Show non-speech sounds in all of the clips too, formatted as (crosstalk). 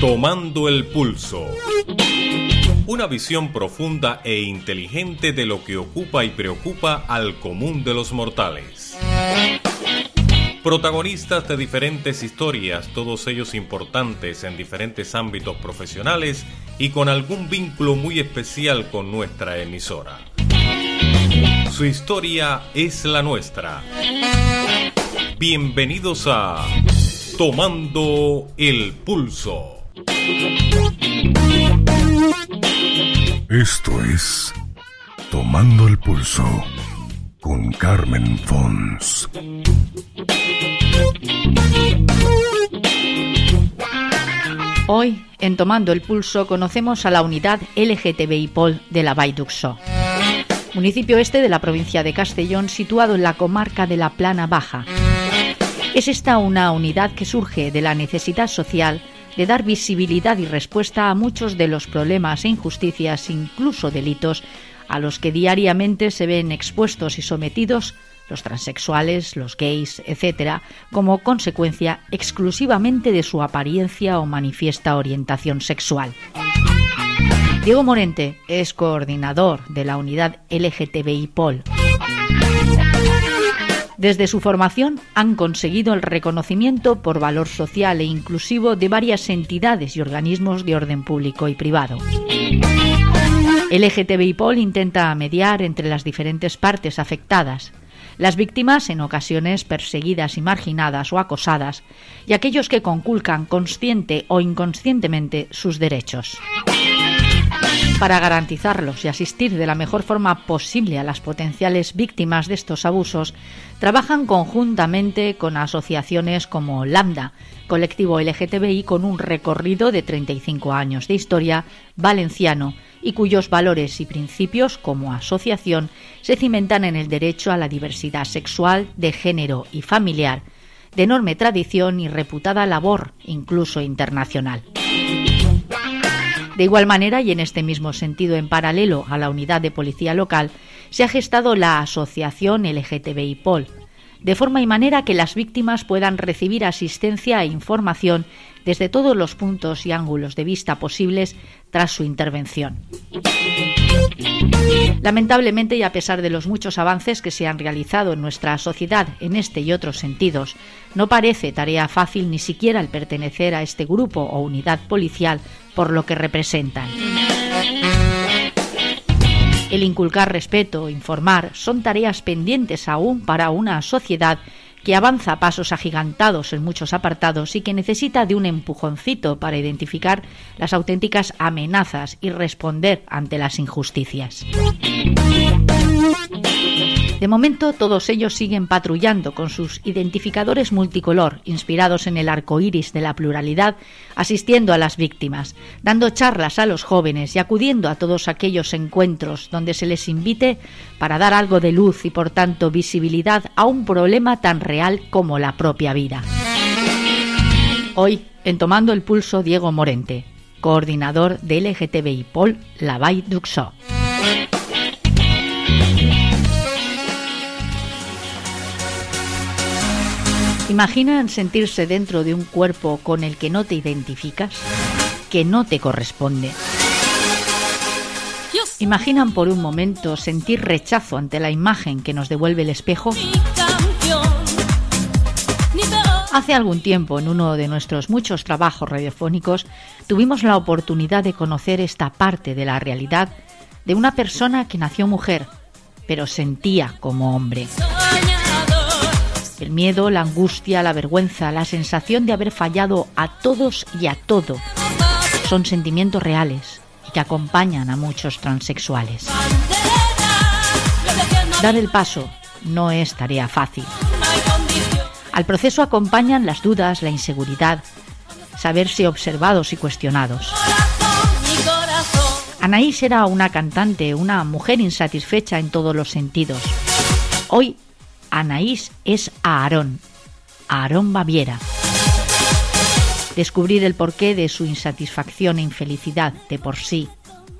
Tomando el pulso. Una visión profunda e inteligente de lo que ocupa y preocupa al común de los mortales. Protagonistas de diferentes historias, todos ellos importantes en diferentes ámbitos profesionales y con algún vínculo muy especial con nuestra emisora. Su historia es la nuestra. Bienvenidos a Tomando el Pulso. Esto es Tomando el Pulso con Carmen Fons. Hoy, en Tomando el Pulso, conocemos a la unidad LGTBI POL de la Vall municipio este de la provincia de Castellón, situado en la comarca de la Plana Baja. Es esta una unidad que surge de la necesidad social de dar visibilidad y respuesta a muchos de los problemas e injusticias, incluso delitos, a los que diariamente se ven expuestos y sometidos los transexuales, los gays, etc., como consecuencia exclusivamente de su apariencia o manifiesta orientación sexual. Diego Morente es coordinador de la unidad LGTBI POL. Desde su formación han conseguido el reconocimiento por valor social e inclusivo de varias entidades y organismos de orden público y privado. LGTBI POL intenta mediar entre las diferentes partes afectadas, las víctimas en ocasiones perseguidas y marginadas o acosadas, y aquellos que conculcan consciente o inconscientemente sus derechos. Para garantizarlos y asistir de la mejor forma posible a las potenciales víctimas de estos abusos, trabajan conjuntamente con asociaciones como Lambda, colectivo LGTBI con un recorrido de 35 años de historia valenciano y cuyos valores y principios como asociación se cimentan en el derecho a la diversidad sexual, de género y familiar, de enorme tradición y reputada labor, incluso internacional. De igual manera, y en este mismo sentido en paralelo a la unidad de policía local, se ha gestado la Asociación LGTBI POL, de forma y manera que las víctimas puedan recibir asistencia e información desde todos los puntos y ángulos de vista posibles tras su intervención. Lamentablemente, y a pesar de los muchos avances que se han realizado en nuestra sociedad en este y otros sentidos, no parece tarea fácil ni siquiera el pertenecer a este grupo o unidad policial por lo que representan. El inculcar respeto, informar, son tareas pendientes aún para una sociedad que avanza a pasos agigantados en muchos apartados y que necesita de un empujoncito para identificar las auténticas amenazas y responder ante las injusticias. De momento, todos ellos siguen patrullando con sus identificadores multicolor, inspirados en el arco iris de la pluralidad, asistiendo a las víctimas, dando charlas a los jóvenes y acudiendo a todos aquellos encuentros donde se les invite para dar algo de luz y, por tanto, visibilidad a un problema tan real como la propia vida. Hoy, en Tomando el Pulso, Diego Morente, coordinador de LGTBI Pol Lavay. ¿Imaginan sentirse dentro de un cuerpo con el que no te identificas? Que no te corresponde. ¿Imaginan por un momento sentir rechazo ante la imagen que nos devuelve el espejo? Hace algún tiempo, en uno de nuestros muchos trabajos radiofónicos, tuvimos la oportunidad de conocer esta parte de la realidad de una persona que nació mujer, pero sentía como hombre. El miedo, la angustia, la vergüenza, la sensación de haber fallado a todos y a todo son sentimientos reales y que acompañan a muchos transexuales. Dar el paso no es tarea fácil. Al proceso acompañan las dudas, la inseguridad, saberse observados y cuestionados. Anaís era una cantante, una mujer insatisfecha en todos los sentidos. Hoy Anaís es Aarón, Aarón Baviera. Descubrir el porqué de su insatisfacción e infelicidad de por sí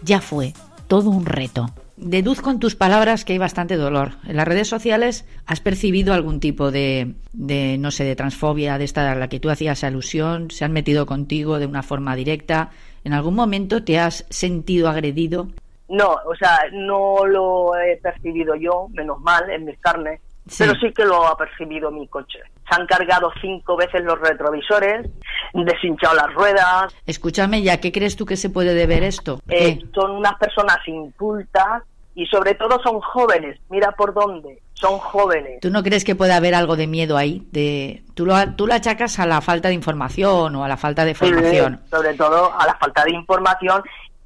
ya fue todo un reto. deduzco en tus palabras que hay bastante dolor. En las redes sociales has percibido algún tipo de, de, no sé, de transfobia, de esta a la que tú hacías alusión, se han metido contigo de una forma directa. ¿En algún momento te has sentido agredido? No, o sea, no lo he percibido yo, menos mal, en mis carnes, pero sí que lo ha percibido mi coche. Se han cargado cinco veces los retrovisores, deshinchado las ruedas. Escúchame, ¿ya qué crees tú que se puede deber esto? Eh, son unas personas incultas y sobre todo son jóvenes. Mira por dónde. Son jóvenes. ¿Tú no crees que puede haber algo de miedo ahí? De, tú, lo, tú lo achacas a la falta de información o a la falta de formación. sobre todo a la falta de información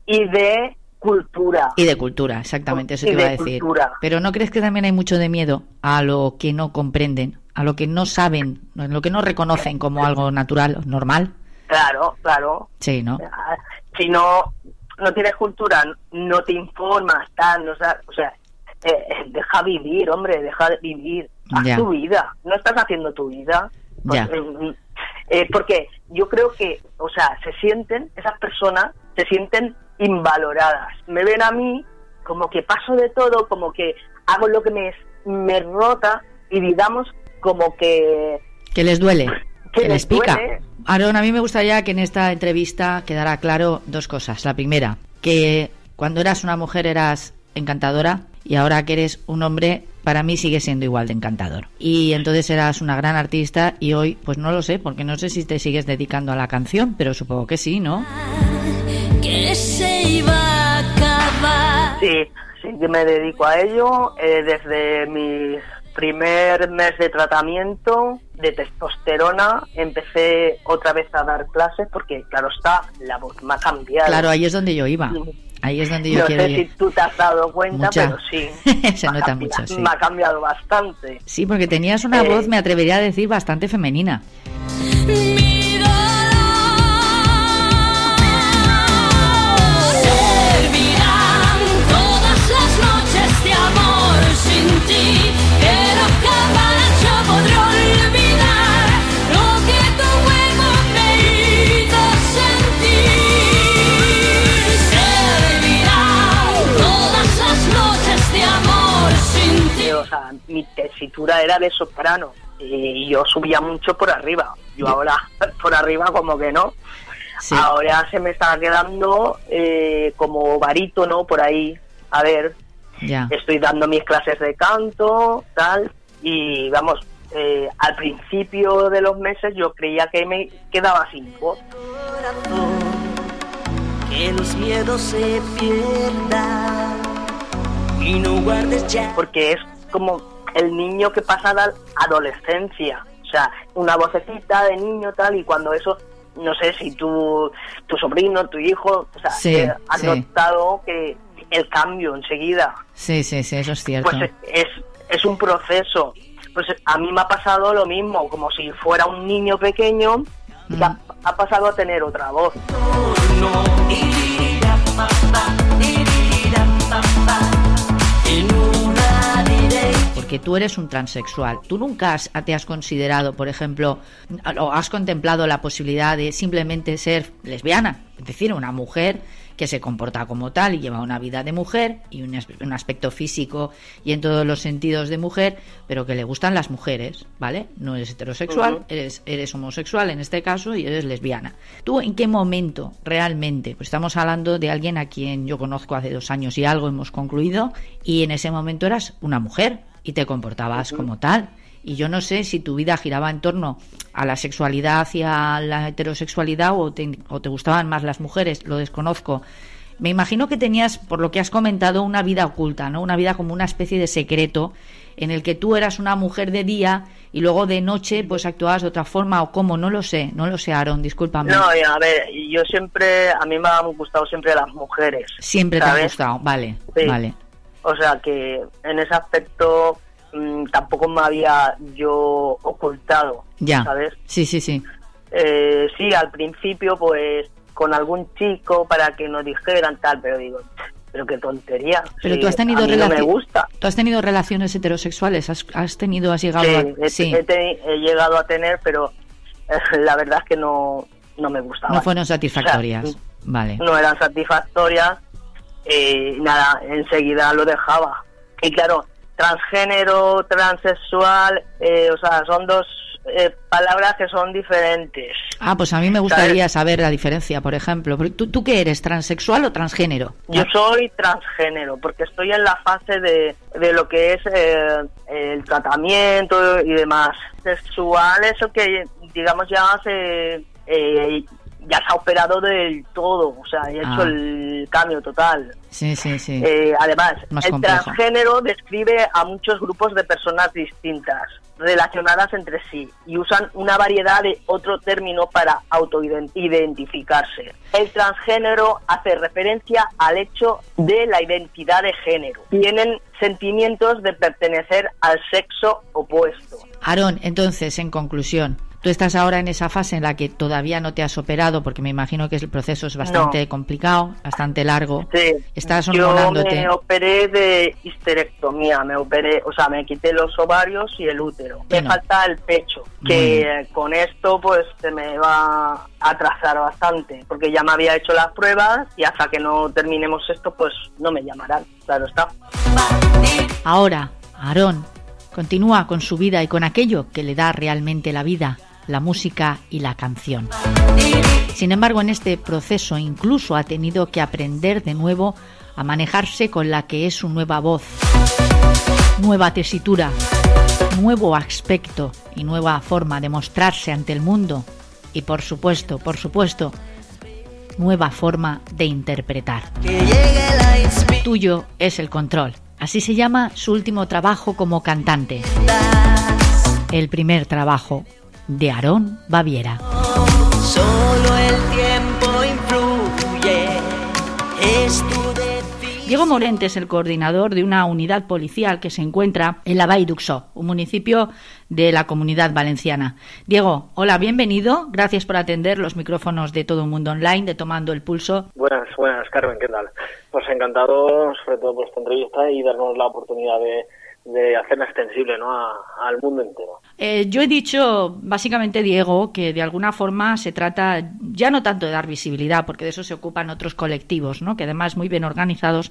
y de cultura. Y de cultura, exactamente, eso te iba a decir. Pero ¿no crees que también hay mucho de miedo a lo que no comprenden, a lo que no saben, a lo que no reconocen como algo natural, normal? Claro, claro. Sí, ¿no? Si no, no tienes cultura, no te informas, tal, no, o sea, eh, eh, deja vivir, hombre, deja vivir. Haz tu vida. No estás haciendo tu vida. Pues, eh, porque yo creo que, o sea, se sienten, esas personas se sienten invaloradas. Me ven a mí como que paso de todo, como que hago lo que me, me rota y digamos como que... Que les duele. (laughs) Que, les, pica. Aaron, a mí me gustaría que en esta entrevista quedara claro dos cosas. La primera, que cuando eras una mujer eras encantadora y ahora que eres un hombre, para mí sigue siendo igual de encantador. Y entonces eras una gran artista y hoy, pues no lo sé, porque no sé si te sigues dedicando a la canción, pero supongo que sí, ¿no? que se iba a acabar. Sí, sí que me dedico a ello eh, desde mi primer mes de tratamiento de testosterona empecé otra vez a dar clases porque claro está la voz me ha cambiado claro ahí es donde yo iba. Ahí es donde yo no quiero sé si tú te has dado cuenta pero sí. (laughs) Se nota mucho sí. me ha cambiado bastante. Sí porque tenías una voz eh, me atrevería a decir bastante femenina mi tesitura era de soprano y yo subía mucho por arriba. Yo ahora (laughs) por arriba como que no. Ahora se me está quedando eh, como barítono por ahí. A ver, estoy dando mis clases de canto, tal, y vamos, eh, al principio de los meses yo creía que me quedaba sin voz. Que los miedos se pierdan y no guardes ya. Porque es como el niño que pasa a la adolescencia. O sea, una vocecita de niño tal y cuando eso, no sé si tu, tu sobrino, tu hijo, o sea, eh, has notado que el cambio enseguida. Sí, sí, sí, eso es cierto. Pues es, es un proceso. Pues a mí me ha pasado lo mismo, como si fuera un niño pequeño y mm. ha, pasado a tener otra voz. Que tú eres un transexual. ¿Tú nunca te has considerado, por ejemplo, o has contemplado la posibilidad de simplemente ser lesbiana? Es decir, una mujer que se comporta como tal y lleva una vida de mujer y un, aspecto físico y en todos los sentidos de mujer, pero que le gustan las mujeres, ¿vale? No eres heterosexual, eres, eres homosexual en este caso y eres lesbiana. ¿Tú en qué momento realmente? Pues estamos hablando de alguien a quien yo conozco hace dos años y algo hemos concluido y en ese momento eras una mujer, y te comportabas como tal. Y yo no sé si tu vida giraba en torno a la sexualidad hacia la heterosexualidad o te, o te gustaban más las mujeres, lo desconozco. Me imagino que tenías, por lo que has comentado, una vida oculta, ¿no? Una vida como una especie de secreto en el que tú eras una mujer de día y luego de noche pues actuabas de otra forma o cómo, no lo sé, no lo sé, Aaron, discúlpame. No, a ver, yo siempre, a mí me han gustado siempre las mujeres. Siempre te han gustado, vale, vale. O sea que en ese aspecto mm, tampoco me había yo ocultado, ya. ¿sabes? Sí, sí, sí. Eh, sí, al principio pues con algún chico para que nos dijeran tal, pero digo, pero qué tontería. Pero tú has tenido relaciones. me gusta. ¿Tú has tenido relaciones heterosexuales? ¿Has, tenido, has llegado a.? Sí, he, llegado a tener, pero eh, la verdad es que no, no me gustaba. No fueron satisfactorias. vale. No eran satisfactorias eh, nada, enseguida lo dejaba. Y claro, transgénero, transexual, eh, o sea, son dos eh, palabras que son diferentes. Ah, pues a mí me gustaría saber la diferencia, por ejemplo. ¿Tú, ¿Tú qué eres, transexual o transgénero? Yo soy transgénero, porque estoy en la fase de, de lo que es eh, el tratamiento y demás. Sexual, eso que, digamos, ya se... Eh, ya se ha operado del todo, o sea, ha hecho ah. el cambio total. Sí, sí, sí. además, el transgénero describe a muchos grupos de personas distintas relacionadas entre sí y usan una variedad de otro término para autoidentificarse. El transgénero hace referencia al hecho de la identidad de género. Tienen sentimientos de pertenecer al sexo opuesto. Aarón, entonces, en conclusión, Tú estás ahora en esa fase en la que todavía no te has operado, porque me imagino que el proceso es bastante complicado, bastante largo. Sí. Estás Yo me operé de histerectomía, me operé, o sea, me quité los ovarios y el útero. Me falta el pecho, que con esto pues se me va a atrasar bastante, porque ya me había hecho las pruebas y hasta que no terminemos esto pues no me llamarán, claro está. Ahora, Aarón, continúa con su vida y con aquello que le da realmente la vida, la música y la canción. Sin embargo, en este proceso incluso ha tenido que aprender de nuevo a manejarse con la que es su nueva voz, nueva tesitura, nuevo aspecto y nueva forma de mostrarse ante el mundo y por supuesto, por supuesto, nueva forma de interpretar. Tuyo es el control. Así se llama su último trabajo como cantante. El primer trabajo de Aarón Baviera. Solo el tiempo influye. Diego Morente es el coordinador de una unidad policial que se encuentra en la Vall d'Uxó, un municipio de la comunidad valenciana. Diego, hola, bienvenido. Gracias por atender los micrófonos de Todo un Mundo Online, de Tomando el Pulso. Buenas, buenas, Carmen, ¿qué tal? Pues encantado, sobre todo por esta entrevista y darnos la oportunidad de de hacerla extensible ¿no? al mundo entero. Eh, yo he dicho, básicamente, Diego, que de alguna forma se trata ya no tanto de dar visibilidad, porque de eso se ocupan otros colectivos, ¿no? que además muy bien organizados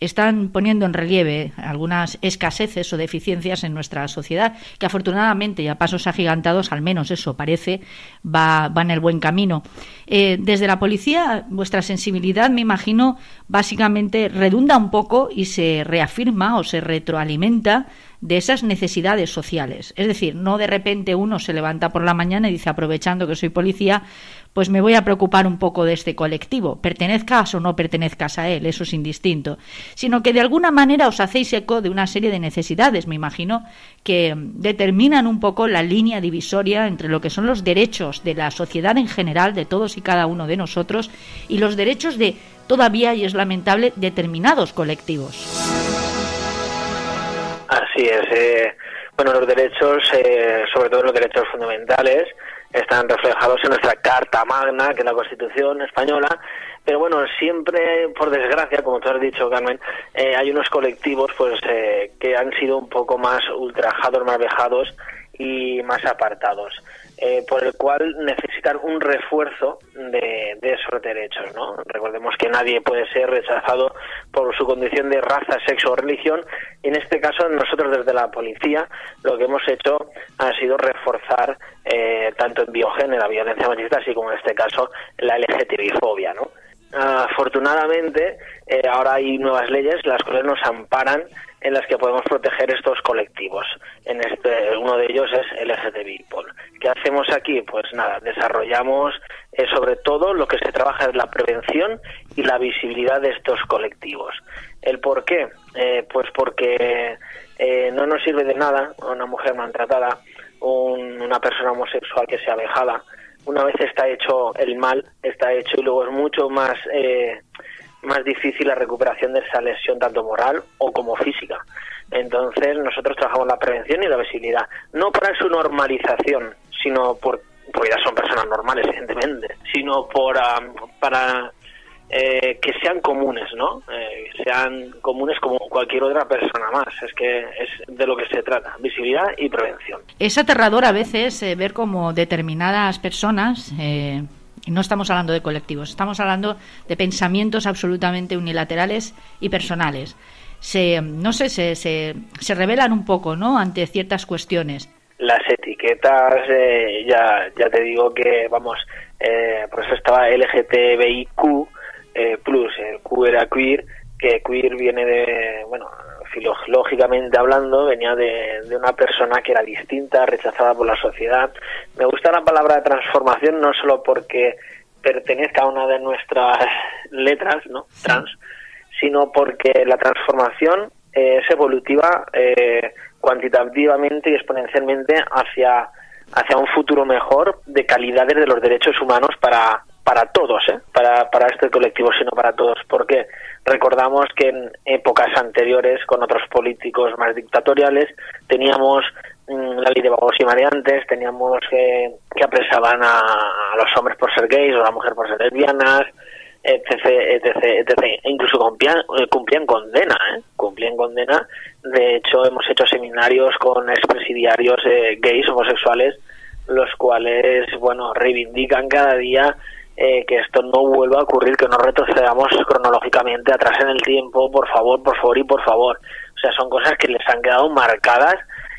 están poniendo en relieve algunas escaseces o deficiencias en nuestra sociedad, que afortunadamente y a pasos agigantados, al menos eso parece, va, en el buen camino. Eh, desde la policía, vuestra sensibilidad, me imagino, básicamente redunda un poco y se reafirma o se retroalimenta de esas necesidades sociales. Es decir, no de repente uno se levanta por la mañana y dice, aprovechando que soy policía, pues me voy a preocupar un poco de este colectivo, pertenezcas o no pertenezcas a él, eso es indistinto, sino que de alguna manera os hacéis eco de una serie de necesidades, me imagino, que determinan un poco la línea divisoria entre lo que son los derechos de la sociedad en general, de todos y cada uno de nosotros, y los derechos de todavía, y es lamentable, determinados colectivos. Así es. Eh, bueno, los derechos, eh, sobre todo los derechos fundamentales, están reflejados en nuestra Carta Magna, que es la Constitución española, pero bueno, siempre, por desgracia, como tú has dicho, Carmen, eh, hay unos colectivos pues eh, que han sido un poco más ultrajados, más vejados y más apartados. Eh, por el cual necesitan un refuerzo de, esos derechos. ¿no? Recordemos que nadie puede ser rechazado por su condición de raza, sexo o religión. En este caso, nosotros desde la policía lo que hemos hecho ha sido reforzar eh, tanto en biogénero, la violencia machista, así como en este caso la LGTBI-fobia. ¿no? afortunadamente, eh, ahora hay nuevas leyes las cuales nos amparan en las que podemos proteger estos colectivos. En este, uno de ellos es LGTBI. ¿Qué hacemos aquí? Pues nada, desarrollamos eh, sobre todo lo que se trabaja es la prevención y la visibilidad de estos colectivos. ¿El por qué? Eh, pues porque eh, no nos sirve de nada una mujer maltratada, una persona homosexual que sea vejada. Una vez está hecho el mal, está hecho y luego es mucho más más difícil la recuperación de esa lesión tanto moral o como física. Entonces nosotros trabajamos la prevención y la visibilidad, no para su normalización, sino por, porque ya son personas normales, evidentemente, sino por, para eh, que sean comunes, ¿no? Eh, sean comunes como cualquier otra persona más. Es que es de lo que se trata, visibilidad y prevención. Es aterrador a veces eh, ver como determinadas personas no estamos hablando de colectivos, estamos hablando de pensamientos absolutamente unilaterales y personales. Se, no sé, se, se, revelan un poco, ¿no? Ante ciertas cuestiones. Las etiquetas, eh, ya, ya te digo que, vamos, eh, por eso estaba LGTBIQ eh, plus, el Q era queer, que queer viene de, bueno, filológicamente hablando, venía de, de, una persona que era distinta, rechazada por la sociedad. Me gusta la palabra transformación no solo porque pertenezca a una de nuestras letras, ¿no? Trans, sino porque la transformación eh, es evolutiva eh, cuantitativamente y exponencialmente hacia, hacia un futuro mejor de calidades de los derechos humanos para, para todos, ¿eh? para, para este colectivo, sino para todos. Porque recordamos que en épocas anteriores, con otros políticos más dictatoriales, teníamos mm, la ley de vagos y mareantes, teníamos que, que apresaban a, a, los hombres por ser gays o a las mujeres por ser lesbianas, etc, etc, etc. E incluso cumplían, eh, cumplían condena, ¿eh? cumplían condena. De hecho, hemos hecho seminarios con expresidiarios eh, gays, homosexuales, los cuales, bueno, reivindican cada día eh, que esto no vuelva a ocurrir, que no retrocedamos cronológicamente atrás en el tiempo, por favor, por favor y por favor. O sea, son cosas que les han quedado marcadas.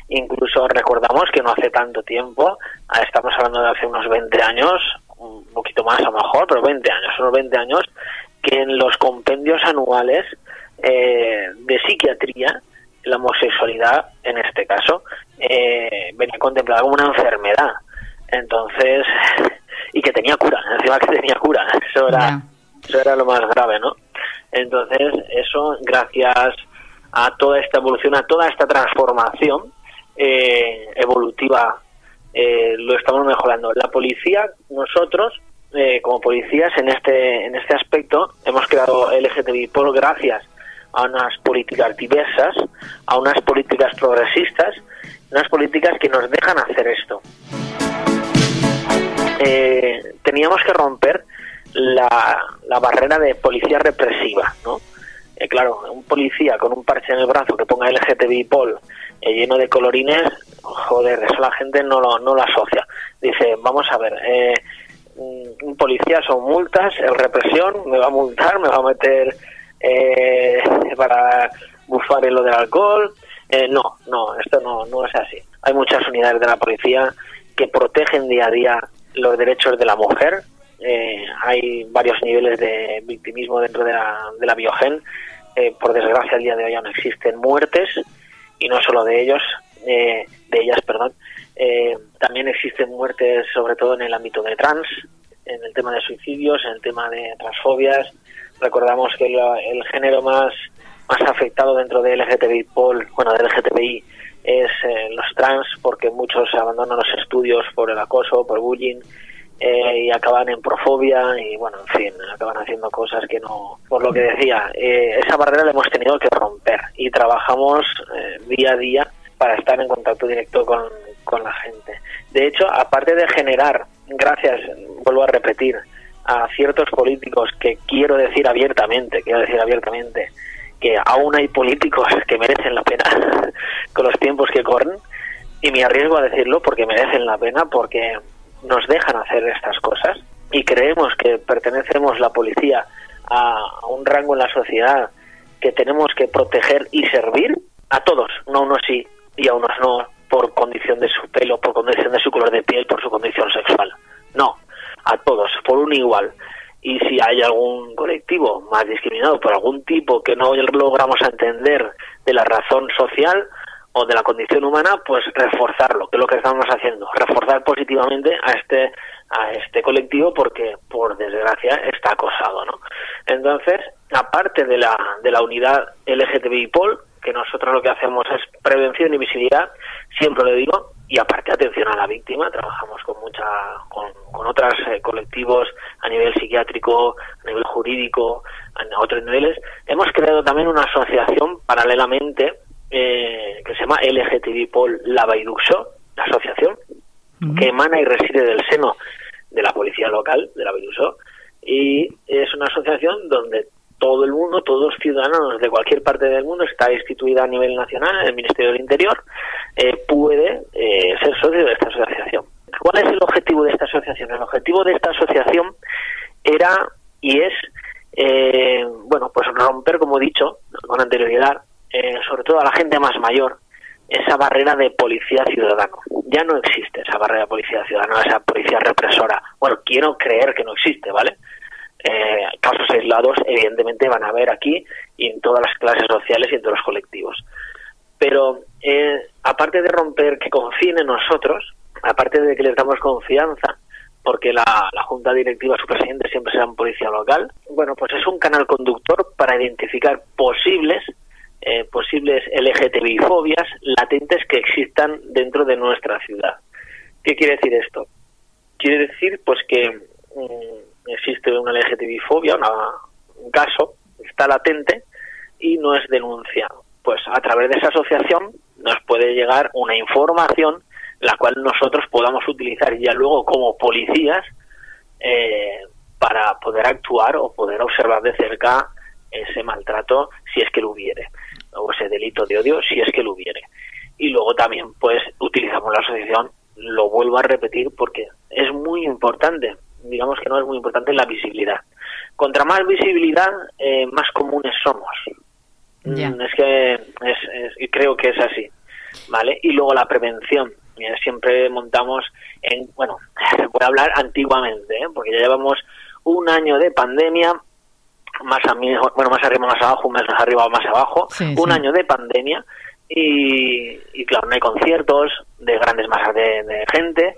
Incluso recordamos que no hace tanto tiempo, ah, estamos hablando de hace unos 20 años, un poquito más a lo mejor, pero 20 años, unos 20 años, que en los compendios anuales eh, de psiquiatría, la homosexualidad, en este caso, eh, venía contemplada como una enfermedad. Entonces, y que tenía cura, (laughs) encima que tenía cura, eso era, eso era lo más grave, ¿no? Entonces, eso, gracias a toda esta evolución, a toda esta transformación eh, evolutiva eh, lo estamos mejorando. La policía, nosotros, eh, como policías, en este, en este aspecto, hemos creado LGTBI por gracias a unas políticas diversas, a unas políticas progresistas, unas políticas que nos dejan hacer esto. Eh, teníamos que romper la, la barrera de policía represiva, ¿no? Eh, claro, un policía con un parche en el brazo que ponga LGTBI Pol eh, lleno de colorines, joder, eso la gente no lo, no lo asocia. Dice, vamos a ver, eh, un policía son multas, es represión, me va a multar, me va a meter eh, para bufar en lo del alcohol. Eh, no, no, esto no, no es así. Hay muchas unidades de la policía que protegen día a día los derechos de la mujer. Eh, hay varios niveles de victimismo dentro de la, de la biogen. Eh, por desgracia, el día de hoy no existen muertes y no solo de ellos, eh, de ellas, perdón. Eh, también existen muertes, sobre todo en el ámbito de trans, en el tema de suicidios, en el tema de transfobias. Recordamos que la, el género más más afectado dentro de LGTBI, bueno, de LGTBI es eh, los trans, porque muchos abandonan los estudios por el acoso, por bullying, eh, y acaban en profobia y bueno, en fin, acaban haciendo cosas que no... Por lo que decía, eh, esa barrera la hemos tenido que romper y trabajamos eh, día a día para estar en contacto directo con, con la gente. De hecho, aparte de generar, gracias, vuelvo a repetir, a ciertos políticos que quiero decir abiertamente, quiero decir abiertamente, que aún hay políticos que merecen la pena (laughs) con los tiempos que corren, y me arriesgo a decirlo porque merecen la pena, porque nos dejan hacer estas cosas y creemos que pertenecemos la policía a, un rango en la sociedad que tenemos que proteger y servir a todos, no a unos sí y a unos no por condición de su pelo, por condición de su color de piel, por su condición sexual. No, a todos, por un igual. Y si hay algún colectivo más discriminado por algún tipo que no logramos entender de la razón social, o de la condición humana, pues reforzarlo, que es lo que estamos haciendo, reforzar positivamente a este a este colectivo porque por desgracia está acosado, ¿no? Entonces, aparte de la de la unidad LGTBI POL, que nosotros lo que hacemos es prevención y visibilidad, siempre lo digo, y aparte atención a la víctima, trabajamos con mucha con, con otros eh, colectivos a nivel psiquiátrico, a nivel jurídico, a otros niveles. Hemos creado también una asociación paralelamente eh, que se llama LGTB Pol Lavaiduxo, la asociación, que emana y reside del seno de la policía local de Lavaiduxo, y es una asociación donde todo el mundo, todos los ciudadanos de cualquier parte del mundo, está instituida a nivel nacional, en el Ministerio del Interior, eh, puede eh, ser socio de esta asociación. ¿Cuál es el objetivo de esta asociación? El objetivo de esta asociación era y es, eh, bueno, pues romper, como he dicho con anterioridad, eh, sobre todo a la gente más mayor, esa barrera de policía ciudadano. Ya no existe esa barrera de policía ciudadano, esa policía represora. Bueno, quiero creer que no existe, ¿vale? Eh, casos aislados, evidentemente, van a haber aquí y en todas las clases sociales y en todos los colectivos. Pero eh, aparte de romper que confíen en nosotros, aparte de que les damos confianza, porque la, junta directiva, su presidente siempre será un policía local, bueno, pues es un canal conductor para identificar posibles eh, posibles LGTBI fobias latentes que existan dentro de nuestra ciudad. ¿Qué quiere decir esto? Quiere decir pues que mm, existe una LGTBI fobia, un caso, está latente y no es denunciado. Pues a través de esa asociación nos puede llegar una información la cual nosotros podamos utilizar ya luego como policías eh, para poder actuar o poder observar de cerca ese maltrato si es que lo hubiere o ese delito de odio si es que lo hubiere y luego también pues utilizamos la asociación lo vuelvo a repetir porque es muy importante digamos que no es muy importante la visibilidad. Contra más visibilidad eh, más comunes somos. Mm, es que es, creo que es así vale y luego la prevención. Siempre montamos en bueno (laughs) voy a hablar antiguamente ¿eh? porque ya llevamos un año de pandemia más a mí, bueno, más arriba, más abajo, más arriba, más abajo, un año de pandemia y, claro, no hay conciertos de grandes masas de, gente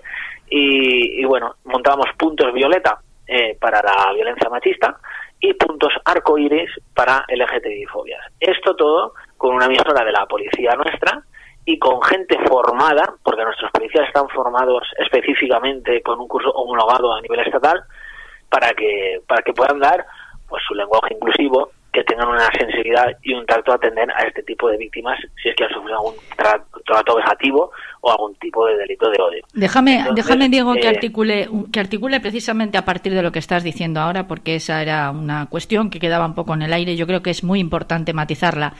y, bueno, montábamos puntos violeta eh, para la violencia machista y puntos arcoíris para LGTBI fobias. Esto todo con una emisora de la policía nuestra y con gente formada, porque nuestros policías están formados específicamente con un curso homologado a nivel estatal, para que, para que puedan dar pues su lenguaje inclusivo, que tengan una sensibilidad y un tacto a atender a este tipo de víctimas si es que han sufrido algún trato vejativo o algún tipo de delito de odio. Déjame, déjame Diego, que, eh, articule, que articule precisamente a partir de lo que estás diciendo ahora, porque esa era una cuestión que quedaba un poco en el aire y yo creo que es muy importante matizarla.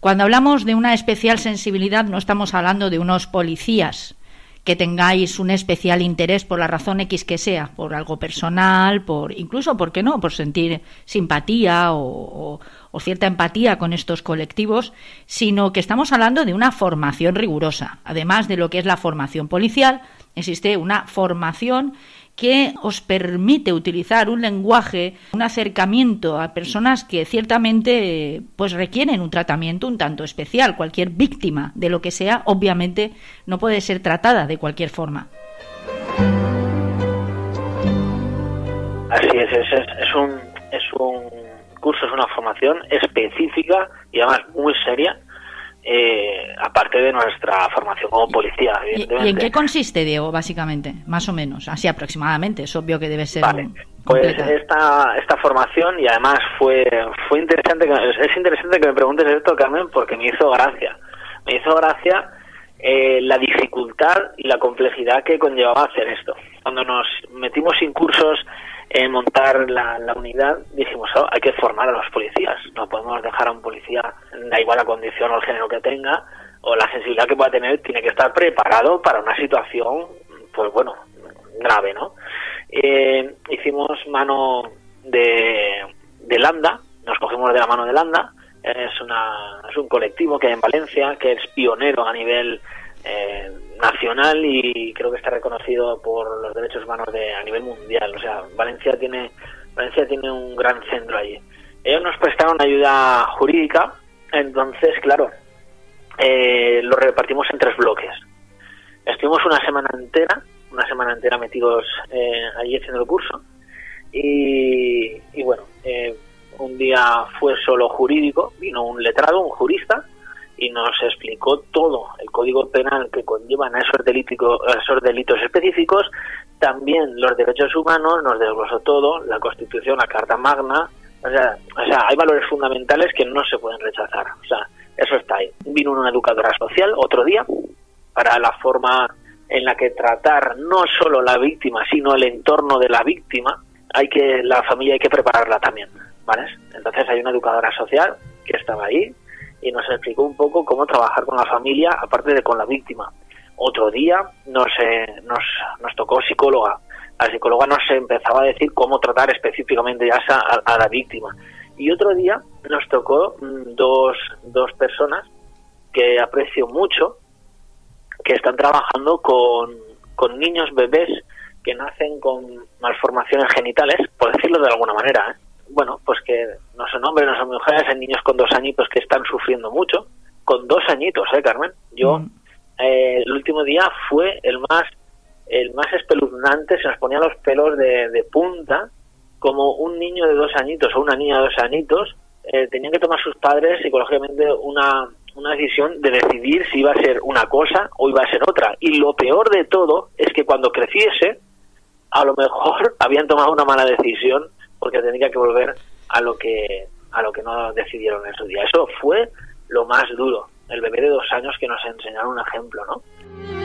Cuando hablamos de una especial sensibilidad, no estamos hablando de unos policías que tengáis un especial interés por la razón X que sea, por algo personal, por incluso, ¿por qué no?, por sentir simpatía o, o, cierta empatía con estos colectivos, sino que estamos hablando de una formación rigurosa. Además de lo que es la formación policial, existe una formación que os permite utilizar un lenguaje, un acercamiento a personas que ciertamente pues requieren un tratamiento un tanto especial. Cualquier víctima de lo que sea, obviamente, no puede ser tratada de cualquier forma. Así es, es, es, un, es un curso, es una formación específica y además muy seria eh, aparte de nuestra formación como policía. ¿Y, en qué consiste, Diego, básicamente? Más o menos, así aproximadamente. Es obvio que debe ser. Vale. Pues esta, esta formación, y además fue, fue interesante, es interesante que me preguntes esto, Carmen, porque me hizo gracia. Me hizo gracia eh, la dificultad y la complejidad que conllevaba hacer esto. Cuando nos metimos sin cursos en montar la, unidad, dijimos, oh, hay que formar a los policías. No podemos dejar a un policía, da igual la condición o el género que tenga, o la sensibilidad que pueda tener, tiene que estar preparado para una situación, pues bueno, grave, ¿no? Eh, hicimos mano de, de Landa, nos cogimos de la mano de Landa, es, una, es un colectivo que hay en Valencia, que es pionero a nivel eh, nacional y creo que está reconocido por los derechos humanos de, a nivel mundial. O sea, Valencia tiene, Valencia tiene un gran centro allí. Ellos nos prestaron ayuda jurídica, entonces, claro, eh, lo repartimos en tres bloques. Estuvimos una semana entera, una semana entera metidos eh, allí haciendo el curso y, y bueno, eh, un día fue solo jurídico, vino un letrado, un jurista, y nos explicó todo el código penal que conllevan a esos, delitos, esos delitos específicos, también los derechos humanos, nos desglosó todo, la Constitución, la Carta Magna, o sea, o sea, hay valores fundamentales que no se pueden rechazar, o sea, eso está ahí. Vino una educadora social otro día para la forma en la que tratar no solo la víctima, sino el entorno de la víctima, hay que la familia hay que prepararla también, ¿vale? Entonces hay una educadora social que estaba ahí, y nos explicó un poco cómo trabajar con la familia, aparte de con la víctima. Otro día nos, eh, nos, nos tocó psicóloga, la psicóloga nos empezaba a decir cómo tratar específicamente ya a, la víctima. Y otro día nos tocó mm, dos, dos personas que aprecio mucho, que están trabajando con, con niños bebés que nacen con malformaciones genitales, por decirlo de alguna manera. ¿eh? Bueno, pues que no son hombres, no son mujeres, hay niños con dos añitos que están sufriendo mucho. Con dos añitos, ¿eh, Carmen? Yo, mm. eh, el último día fue el más el más espeluznante, se nos ponían los pelos de, punta, como un niño de dos añitos o una niña de dos añitos, eh, tenían que tomar sus padres psicológicamente una, una decisión de decidir si iba a ser una cosa o iba a ser otra. Y lo peor de todo es que cuando creciese, a lo mejor (laughs) habían tomado una mala decisión porque tenían que volver a lo que a lo que no decidieron en su día. Eso fue lo más duro. El bebé de dos años que nos enseñaron un ejemplo, ¿no?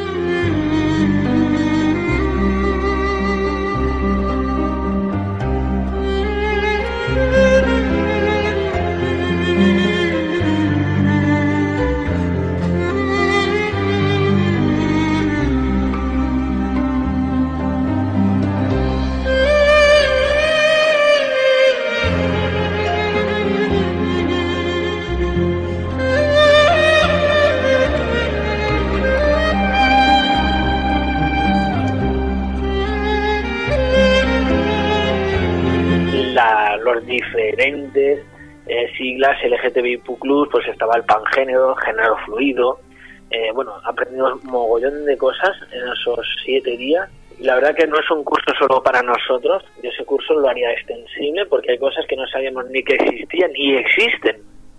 Diferentes eh, siglas pues estaba el pangénero, género fluido, eh, bueno, aprendimos mogollón de cosas en esos siete días. Y la verdad que no es un curso solo para nosotros, yo ese curso lo haría extensible porque hay cosas que no sabíamos ni que existían y existen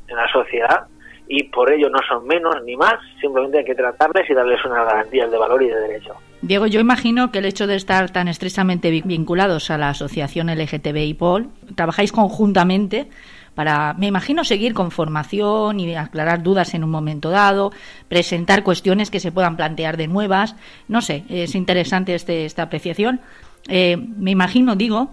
en la sociedad y por ello no son menos ni más, simplemente hay que tratarles y darles una garantía de valor y de derecho. Diego, yo imagino que el hecho de estar tan estrechamente vinculados a la asociación LGTBI POL, trabajáis conjuntamente para, me imagino, seguir con formación y aclarar dudas en un momento dado, presentar cuestiones que se puedan plantear de nuevas. No sé, es interesante este, esta apreciación. Eh, me imagino, digo,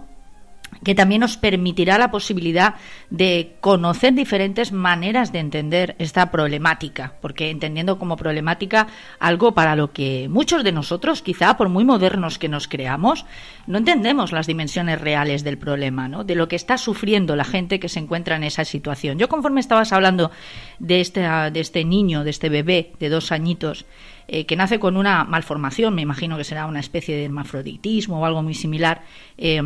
que también nos permitirá la posibilidad de conocer diferentes maneras de entender esta problemática, porque entendiendo como problemática algo para lo que muchos de nosotros, quizá por muy modernos que nos creamos, no entendemos las dimensiones reales del problema, ¿no? de lo que está sufriendo la gente que se encuentra en esa situación. Yo conforme estabas hablando de este, de este niño, de este bebé de dos añitos, eh, que nace con una malformación, me imagino que será una especie de hermafroditismo o algo muy similar, eh,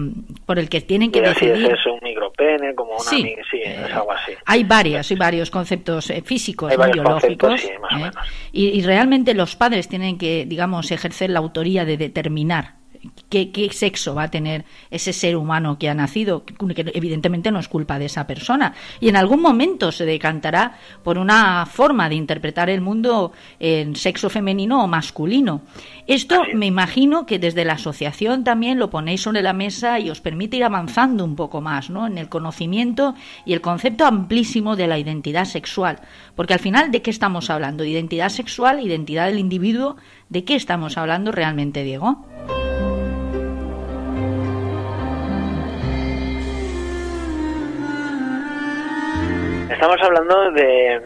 por el que tienen que decidir. Es un micropene, como una sí, sí es eh, algo así. Hay varias, hay varios conceptos físicos, biológicos, y, y realmente los padres tienen que, digamos, ejercer la autoría de determinar qué, sexo va a tener ese ser humano que ha nacido, que evidentemente no es culpa de esa persona. Y en algún momento se decantará por una forma de interpretar el mundo en sexo femenino o masculino. Esto me imagino que desde la asociación también lo ponéis sobre la mesa y os permite ir avanzando un poco más ¿no? en el conocimiento y el concepto amplísimo de la identidad sexual. Porque al final, ¿de qué estamos hablando? ¿De identidad sexual, identidad del individuo? ¿De qué estamos hablando realmente, Diego? Estamos hablando de,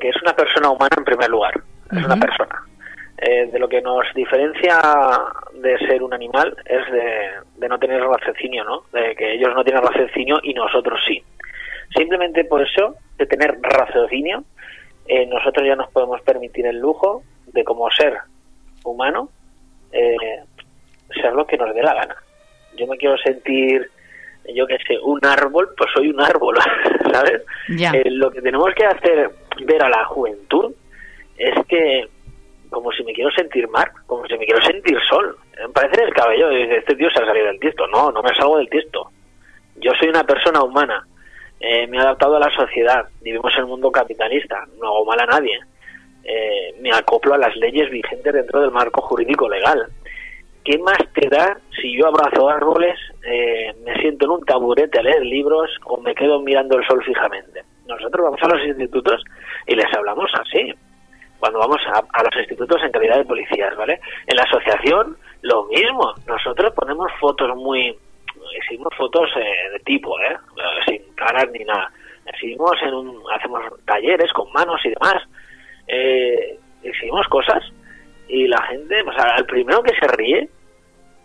que es una persona humana en primer lugar, es una persona. Eh, de lo que nos diferencia de ser un animal es de, no tener raciocinio, ¿no? De que ellos no tienen raciocinio y nosotros sí. Simplemente por eso, de tener raciocinio, eh, nosotros ya nos podemos permitir el lujo de como ser humano eh, ser lo que nos dé la gana. Yo me quiero sentir yo que sé, un árbol, pues soy un árbol, (laughs) ¿sabes? Eh, lo que tenemos que hacer ver a la juventud es que como si me quiero sentir mar, como si me quiero sentir sol. Me parece el cabello, este tío se ha salido del tiesto. No, no me salgo del tiesto. Yo soy una persona humana, eh, me he adaptado a la sociedad, vivimos en un mundo capitalista, no hago mal a nadie. Eh, me acoplo a las leyes vigentes dentro del marco jurídico legal. ¿Qué más te da si yo abrazo árboles, eh, me siento en un taburete a leer libros o me quedo mirando el sol fijamente? Nosotros vamos a los institutos y les hablamos así. Cuando vamos a, los institutos en calidad de policías, ¿vale? En la asociación, lo mismo. Nosotros ponemos fotos muy. Exhibimos fotos eh, de tipo, ¿eh? Sin caras ni nada. Exhibimos en un, hacemos talleres con manos y demás. Eh, exhibimos cosas y la gente, o sea, al primero que se ríe,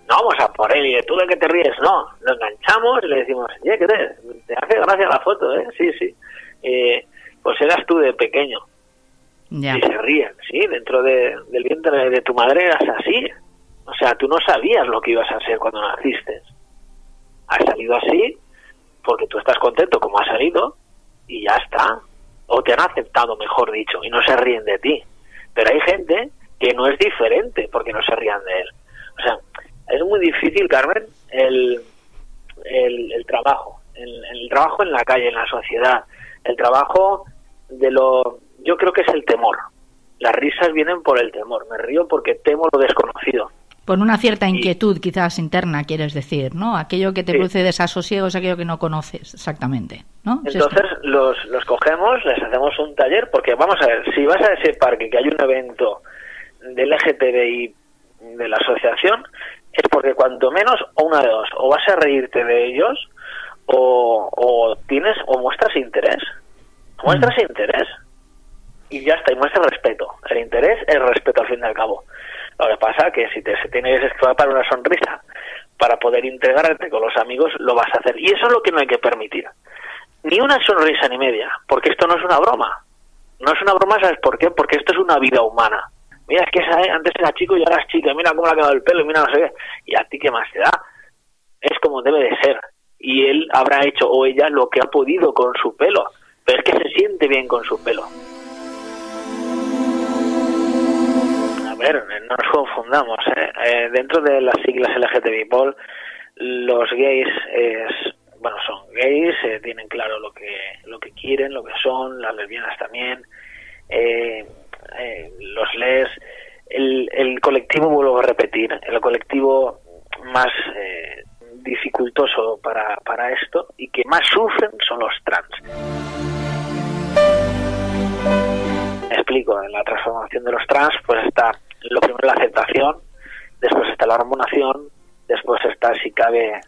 no vamos a por él y de tú de que te ríes, no, lo enganchamos y le decimos, oye, ¿qué te, te hace gracia la foto, eh? Sí, sí. Eh, pues eras tú de pequeño. Y se ríen, sí, dentro de, del vientre de tu madre eras así. O sea, tú no sabías lo que ibas a ser cuando naciste. Has salido así porque tú estás contento como ha salido y ya está. O te han aceptado, mejor dicho, y no se ríen de ti. Pero hay gente que no es diferente porque no se rían de él. O sea, es muy difícil, Carmen, el, el, trabajo. el trabajo en la calle, en la sociedad. El trabajo de lo... Yo creo que es el temor. Las risas vienen por el temor. Me río porque temo lo desconocido. Por una cierta inquietud quizás interna, quieres decir, ¿no? Aquello que te produce desasosiego es aquello que no conoces exactamente, ¿no? Entonces los, los cogemos, les hacemos un taller, porque vamos a ver, si vas a ese parque que hay un evento del LGTBI de la asociación, es porque cuanto menos, o una de dos, o vas a reírte de ellos, o, o tienes, o muestras interés. Muestras mm. interés. Y ya está, y muestras respeto. El interés es respeto al fin y al cabo. Lo que pasa es que si te tienes que para una sonrisa para poder integrarte con los amigos, lo vas a hacer. Y eso es lo que no hay que permitir. Ni una sonrisa ni media, porque esto no es una broma. No es una broma, ¿sabes por qué? Porque esto es una vida humana. Mira, es que antes era chico y ahora es chica, mira cómo le ha quedado el pelo, mira no sé qué. Y a ti qué más te da. Es como debe de ser. Y él habrá hecho, o ella, lo que ha podido con su pelo. Pero es que se siente bien con su pelo. ver, no nos confundamos. ¿eh? Eh, dentro de las siglas LGTBI, los gays es, bueno, son gays, eh, tienen claro lo que, lo que quieren, lo que son, las lesbianas también, los les, el, el colectivo, vuelvo a repetir, el colectivo más dificultoso para, para esto y que más sufren son los trans. Explico, en la transformación de los trans, pues está lo primero la aceptación, después está la hormonación, después está, si cabe,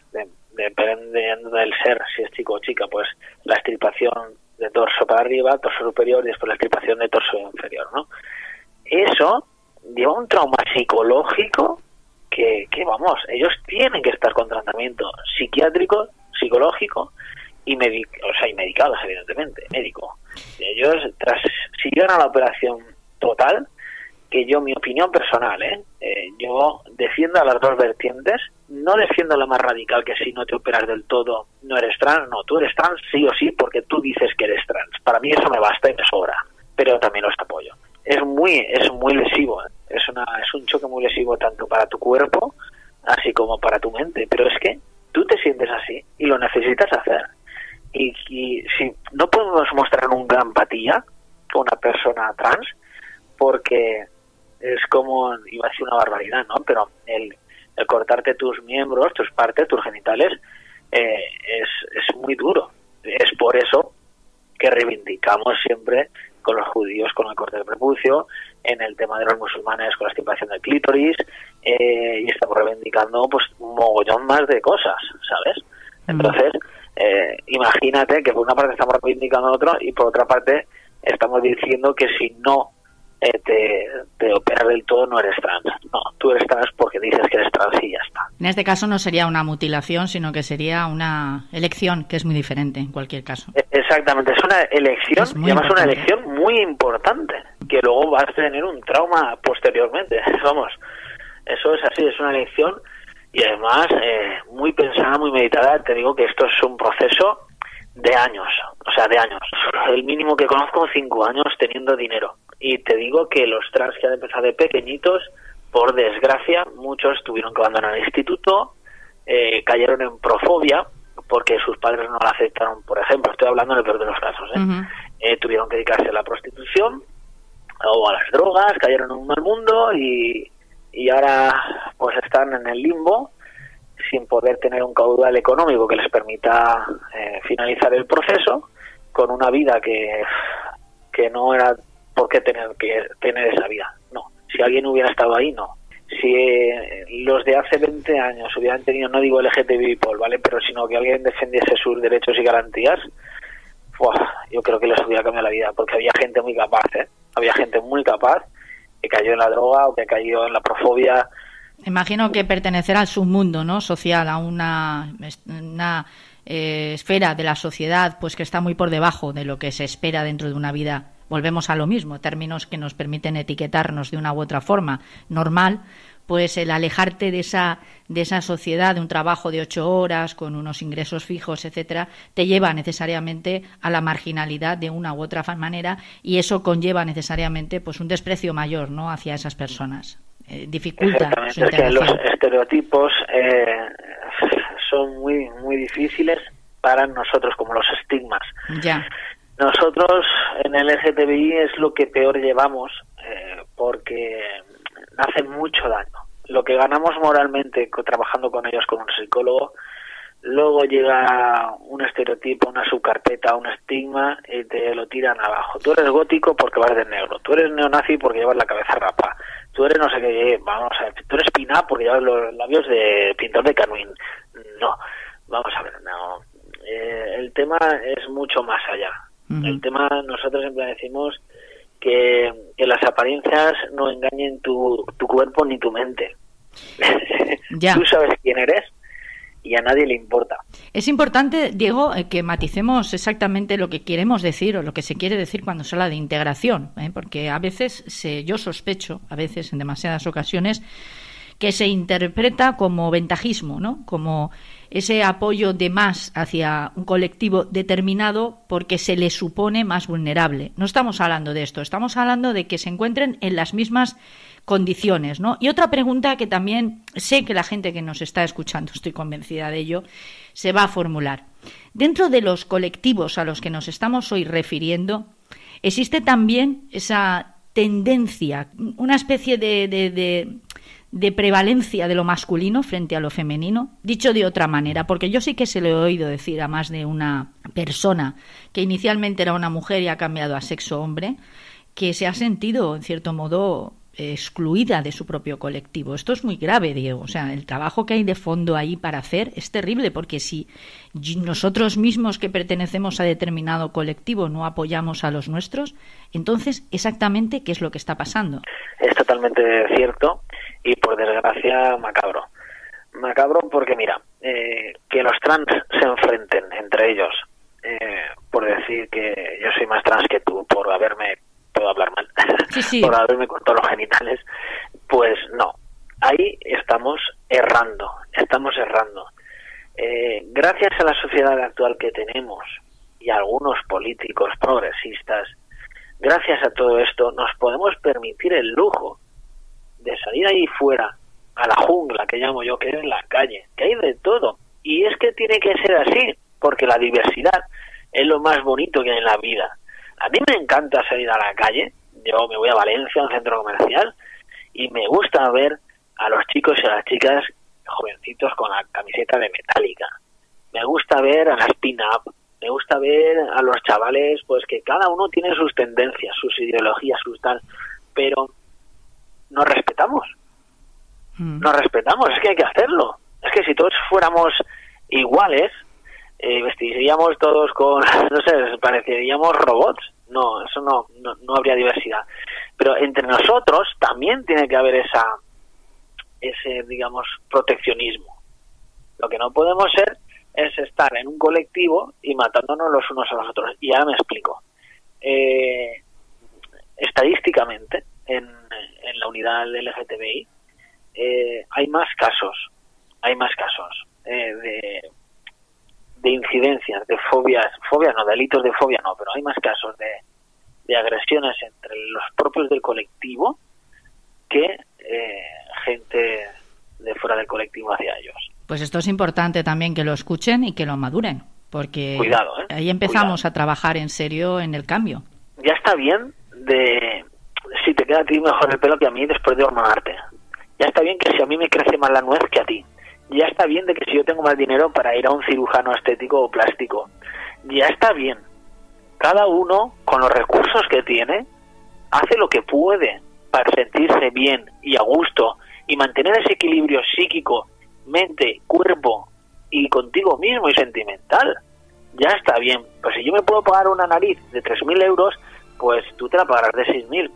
dependiendo del ser, si es chico o chica, pues la extirpación de torso para arriba, torso superior y después la extirpación de torso inferior, ¿no? Eso lleva un trauma psicológico que, que vamos, ellos tienen que estar con tratamiento psiquiátrico, psicológico y, o sea, y medicados, evidentemente, médico. Ellos, tras, si a la operación total, que yo, mi opinión personal, ¿eh? ¿eh? yo defiendo a las dos vertientes, no defiendo la más radical que si no te operas del todo no eres trans, no, tú eres trans sí o sí porque tú dices que eres trans. Para mí eso me basta y me sobra, pero también los apoyo. Es muy, es muy lesivo, ¿eh? es, una, es un choque muy lesivo tanto para tu cuerpo así como para tu mente, pero es que tú te sientes así y lo necesitas hacer. Y, y si no podemos mostrar un gran empatía con una persona trans, porque es como, iba a decir una barbaridad, ¿no? Pero el, cortarte tus miembros, tus partes, tus genitales, eh, es, es muy duro. Es por eso que reivindicamos siempre con los judíos con el corte del prepucio, en el tema de los musulmanes con la estipación del clítoris, eh, y estamos reivindicando pues un mogollón más de cosas, ¿sabes? Entonces, eh, imagínate que por una parte estamos reivindicando otro y por otra parte estamos diciendo que si no eh, te, te opera del todo, no eres trans. No, tú eres trans porque dices que eres trans y ya está. En este caso no sería una mutilación, sino que sería una elección, que es muy diferente en cualquier caso. E, exactamente, es una elección, y además una elección muy importante, que luego vas a tener un trauma posteriormente. (laughs) Vamos, eso es así, es una elección y además eh, muy pensada, muy meditada. Te digo que esto es un proceso de años, o sea, de años. El mínimo que conozco, cinco años teniendo dinero y te digo que los trans que han empezado de pequeñitos, por desgracia, muchos tuvieron que abandonar el instituto, eh, cayeron en profobia porque sus padres no la aceptaron, por ejemplo, estoy hablando en el peor de los casos, ¿eh? Eh, tuvieron que dedicarse a la prostitución o a las drogas, cayeron en un mal mundo y, y ahora pues están en el limbo sin poder tener un caudal económico que les permita finalizar el proceso con una vida que, que no era por qué tener que tener esa vida. No, si alguien hubiera estado ahí, no. Si eh, los de hace 20 años hubieran tenido, no digo LGTBI, ¿vale? Pero sino que alguien defendiese sus derechos y garantías, yo creo que les hubiera cambiado la vida, porque había gente muy capaz, ¿eh? Había gente muy capaz que cayó en la droga o que cayó en la profobia Imagino que pertenecer al submundo, ¿no? Social, a una, una eh, esfera de la sociedad, pues que está muy por debajo de lo que se espera dentro de una vida. Volvemos a lo mismo, términos que nos permiten etiquetarnos de una u otra forma normal, pues el alejarte de esa, de esa sociedad, de un trabajo de ocho horas, con unos ingresos fijos, etcétera, te lleva necesariamente a la marginalidad de una u otra manera y eso conlleva necesariamente pues un desprecio mayor ¿no? hacia esas personas. Eh, dificulta su los estereotipos eh, son muy, muy difíciles para nosotros, como los estigmas. Ya. Nosotros en el LGTBI es lo que peor llevamos eh, porque hacen mucho daño. Lo que ganamos moralmente trabajando con ellos con un psicólogo, luego llega un estereotipo, una subcarpeta, un estigma y te lo tiran abajo. Tú eres gótico porque vas de negro, tú eres neonazi porque llevas la cabeza rapa, tú eres no sé qué, vamos a ver, tú eres pina porque llevas los labios de pintor de canuín. No, vamos a ver, no. Eh, el tema es mucho más allá. El tema, nosotros siempre decimos que, las apariencias no engañen tu, tu cuerpo ni tu mente. (laughs) Ya. Tú sabes quién eres y a nadie le importa. Es importante, Diego, eh, que maticemos exactamente lo que queremos decir o lo que se quiere decir cuando se habla de integración, ¿eh? porque a veces se, yo sospecho, a veces en demasiadas ocasiones, que se interpreta como ventajismo, ¿no? Como ese apoyo de más hacia un colectivo determinado porque se le supone más vulnerable. No estamos hablando de esto, estamos hablando de que se encuentren en las mismas condiciones, ¿no? Y otra pregunta que también sé que la gente que nos está escuchando, (laughs) estoy convencida de ello, se va a formular. Dentro de los colectivos a los que nos estamos hoy refiriendo, existe también esa tendencia, una especie de, prevalencia de lo masculino frente a lo femenino, dicho de otra manera, porque yo sí que se lo he oído decir a más de una persona que inicialmente era una mujer y ha cambiado a sexo hombre, que se ha sentido, en cierto modo, excluida de su propio colectivo. Esto es muy grave, Diego. O sea, el trabajo que hay de fondo ahí para hacer es terrible, porque si nosotros mismos que pertenecemos a determinado colectivo no apoyamos a los nuestros, entonces exactamente qué es lo que está pasando. Es totalmente cierto y por desgracia macabro. Macabro porque mira, eh, que los trans se enfrenten entre ellos eh, por decir que yo soy más trans que tú, por haberme puedo hablar mal, (laughs) por haberme cortado los genitales, pues no. Ahí estamos errando, estamos errando. Eh, gracias a la sociedad actual que tenemos y a algunos políticos progresistas, gracias a todo esto nos podemos permitir el lujo de salir ahí fuera a la jungla que llamo yo, que es la calle, que hay de todo. Y es que tiene que ser así, porque la diversidad es lo más bonito que hay en la vida. A mí me encanta salir a la calle, yo me voy a Valencia, a un centro comercial, y me gusta ver a los chicos y a las chicas jovencitos con la camiseta de metálica. Me gusta ver a las pin-up, me gusta ver a los chavales, pues que cada uno tiene sus tendencias, sus ideologías, sus tal, pero nos respetamos. Mm. Nos respetamos, es que hay que hacerlo. Es que si todos fuéramos iguales, eh, vestiríamos todos con, (laughs) no sé, pareceríamos robots. No, eso no, no, habría diversidad. Pero entre nosotros también tiene que haber esa, ese, digamos, proteccionismo. Lo que no podemos ser es estar en un colectivo y matándonos los unos a los otros. Y ahora me explico. Eh, estadísticamente, en, en, la unidad LGTBI, eh, hay más casos, hay más casos eh, de de incidencias, de fobias, fobias no, delitos de fobia no, pero hay más casos de, de agresiones entre los propios del colectivo que eh, gente de fuera del colectivo hacia ellos. Pues esto es importante también que lo escuchen y que lo maduren, porque Cuidado, ¿eh? ahí empezamos a trabajar en serio en el cambio. Ya está bien de si te queda a ti mejor el pelo que a mí después de hormonarte. Ya está bien que si a mí me crece más la nuez que a ti ya está bien de que si yo tengo más dinero para ir a un cirujano estético o plástico, ya está bien. Cada uno, con los recursos que tiene, hace lo que puede para sentirse bien y a gusto y mantener ese equilibrio psíquico, mente, cuerpo y contigo mismo y sentimental. Ya está bien. Pues si yo me puedo pagar una nariz de 3.000 euros, pues tú te la pagarás de 6.000.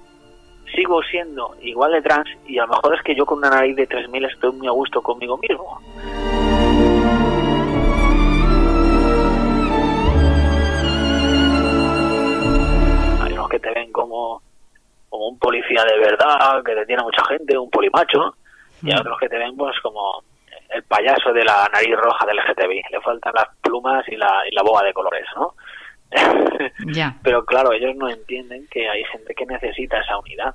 sigo siendo igual de trans y a lo mejor es que yo con una nariz de 3.000 estoy muy a gusto conmigo mismo. Hay unos que te ven como, como un policía de verdad, que detiene a mucha gente, un polimacho, y hay otros que te ven pues como el payaso de la nariz roja del LGTBI. Le faltan las plumas y la, y la boga de colores, ¿no? (laughs) Pero claro, ellos no entienden que hay gente que necesita esa unidad.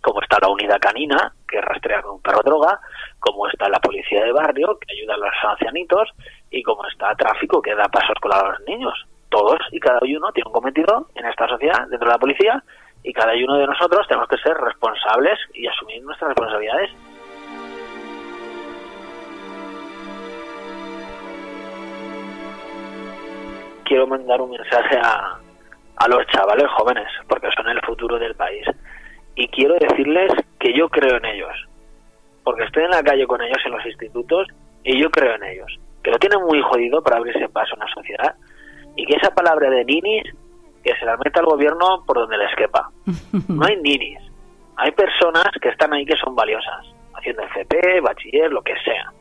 Como está la unidad canina, que rastrea con un perro droga, como está la policía de barrio, que ayuda a los ancianitos, y como está tráfico, que da pasos con a los niños. Todos y cada uno tiene un cometido en esta sociedad, dentro de la policía, y cada uno de nosotros tenemos que ser responsables y asumir nuestras responsabilidades. Quiero mandar un mensaje a, a los chavales jóvenes, porque son el futuro del país. Y quiero decirles que yo creo en ellos, porque estoy en la calle con ellos en los institutos y yo creo en ellos, que lo tienen muy jodido para abrirse paso en la sociedad y que esa palabra de ninis, que se la meta al gobierno por donde les quepa. (laughs) No hay ninis, hay personas que están ahí que son valiosas, haciendo FP, bachiller, lo que sea.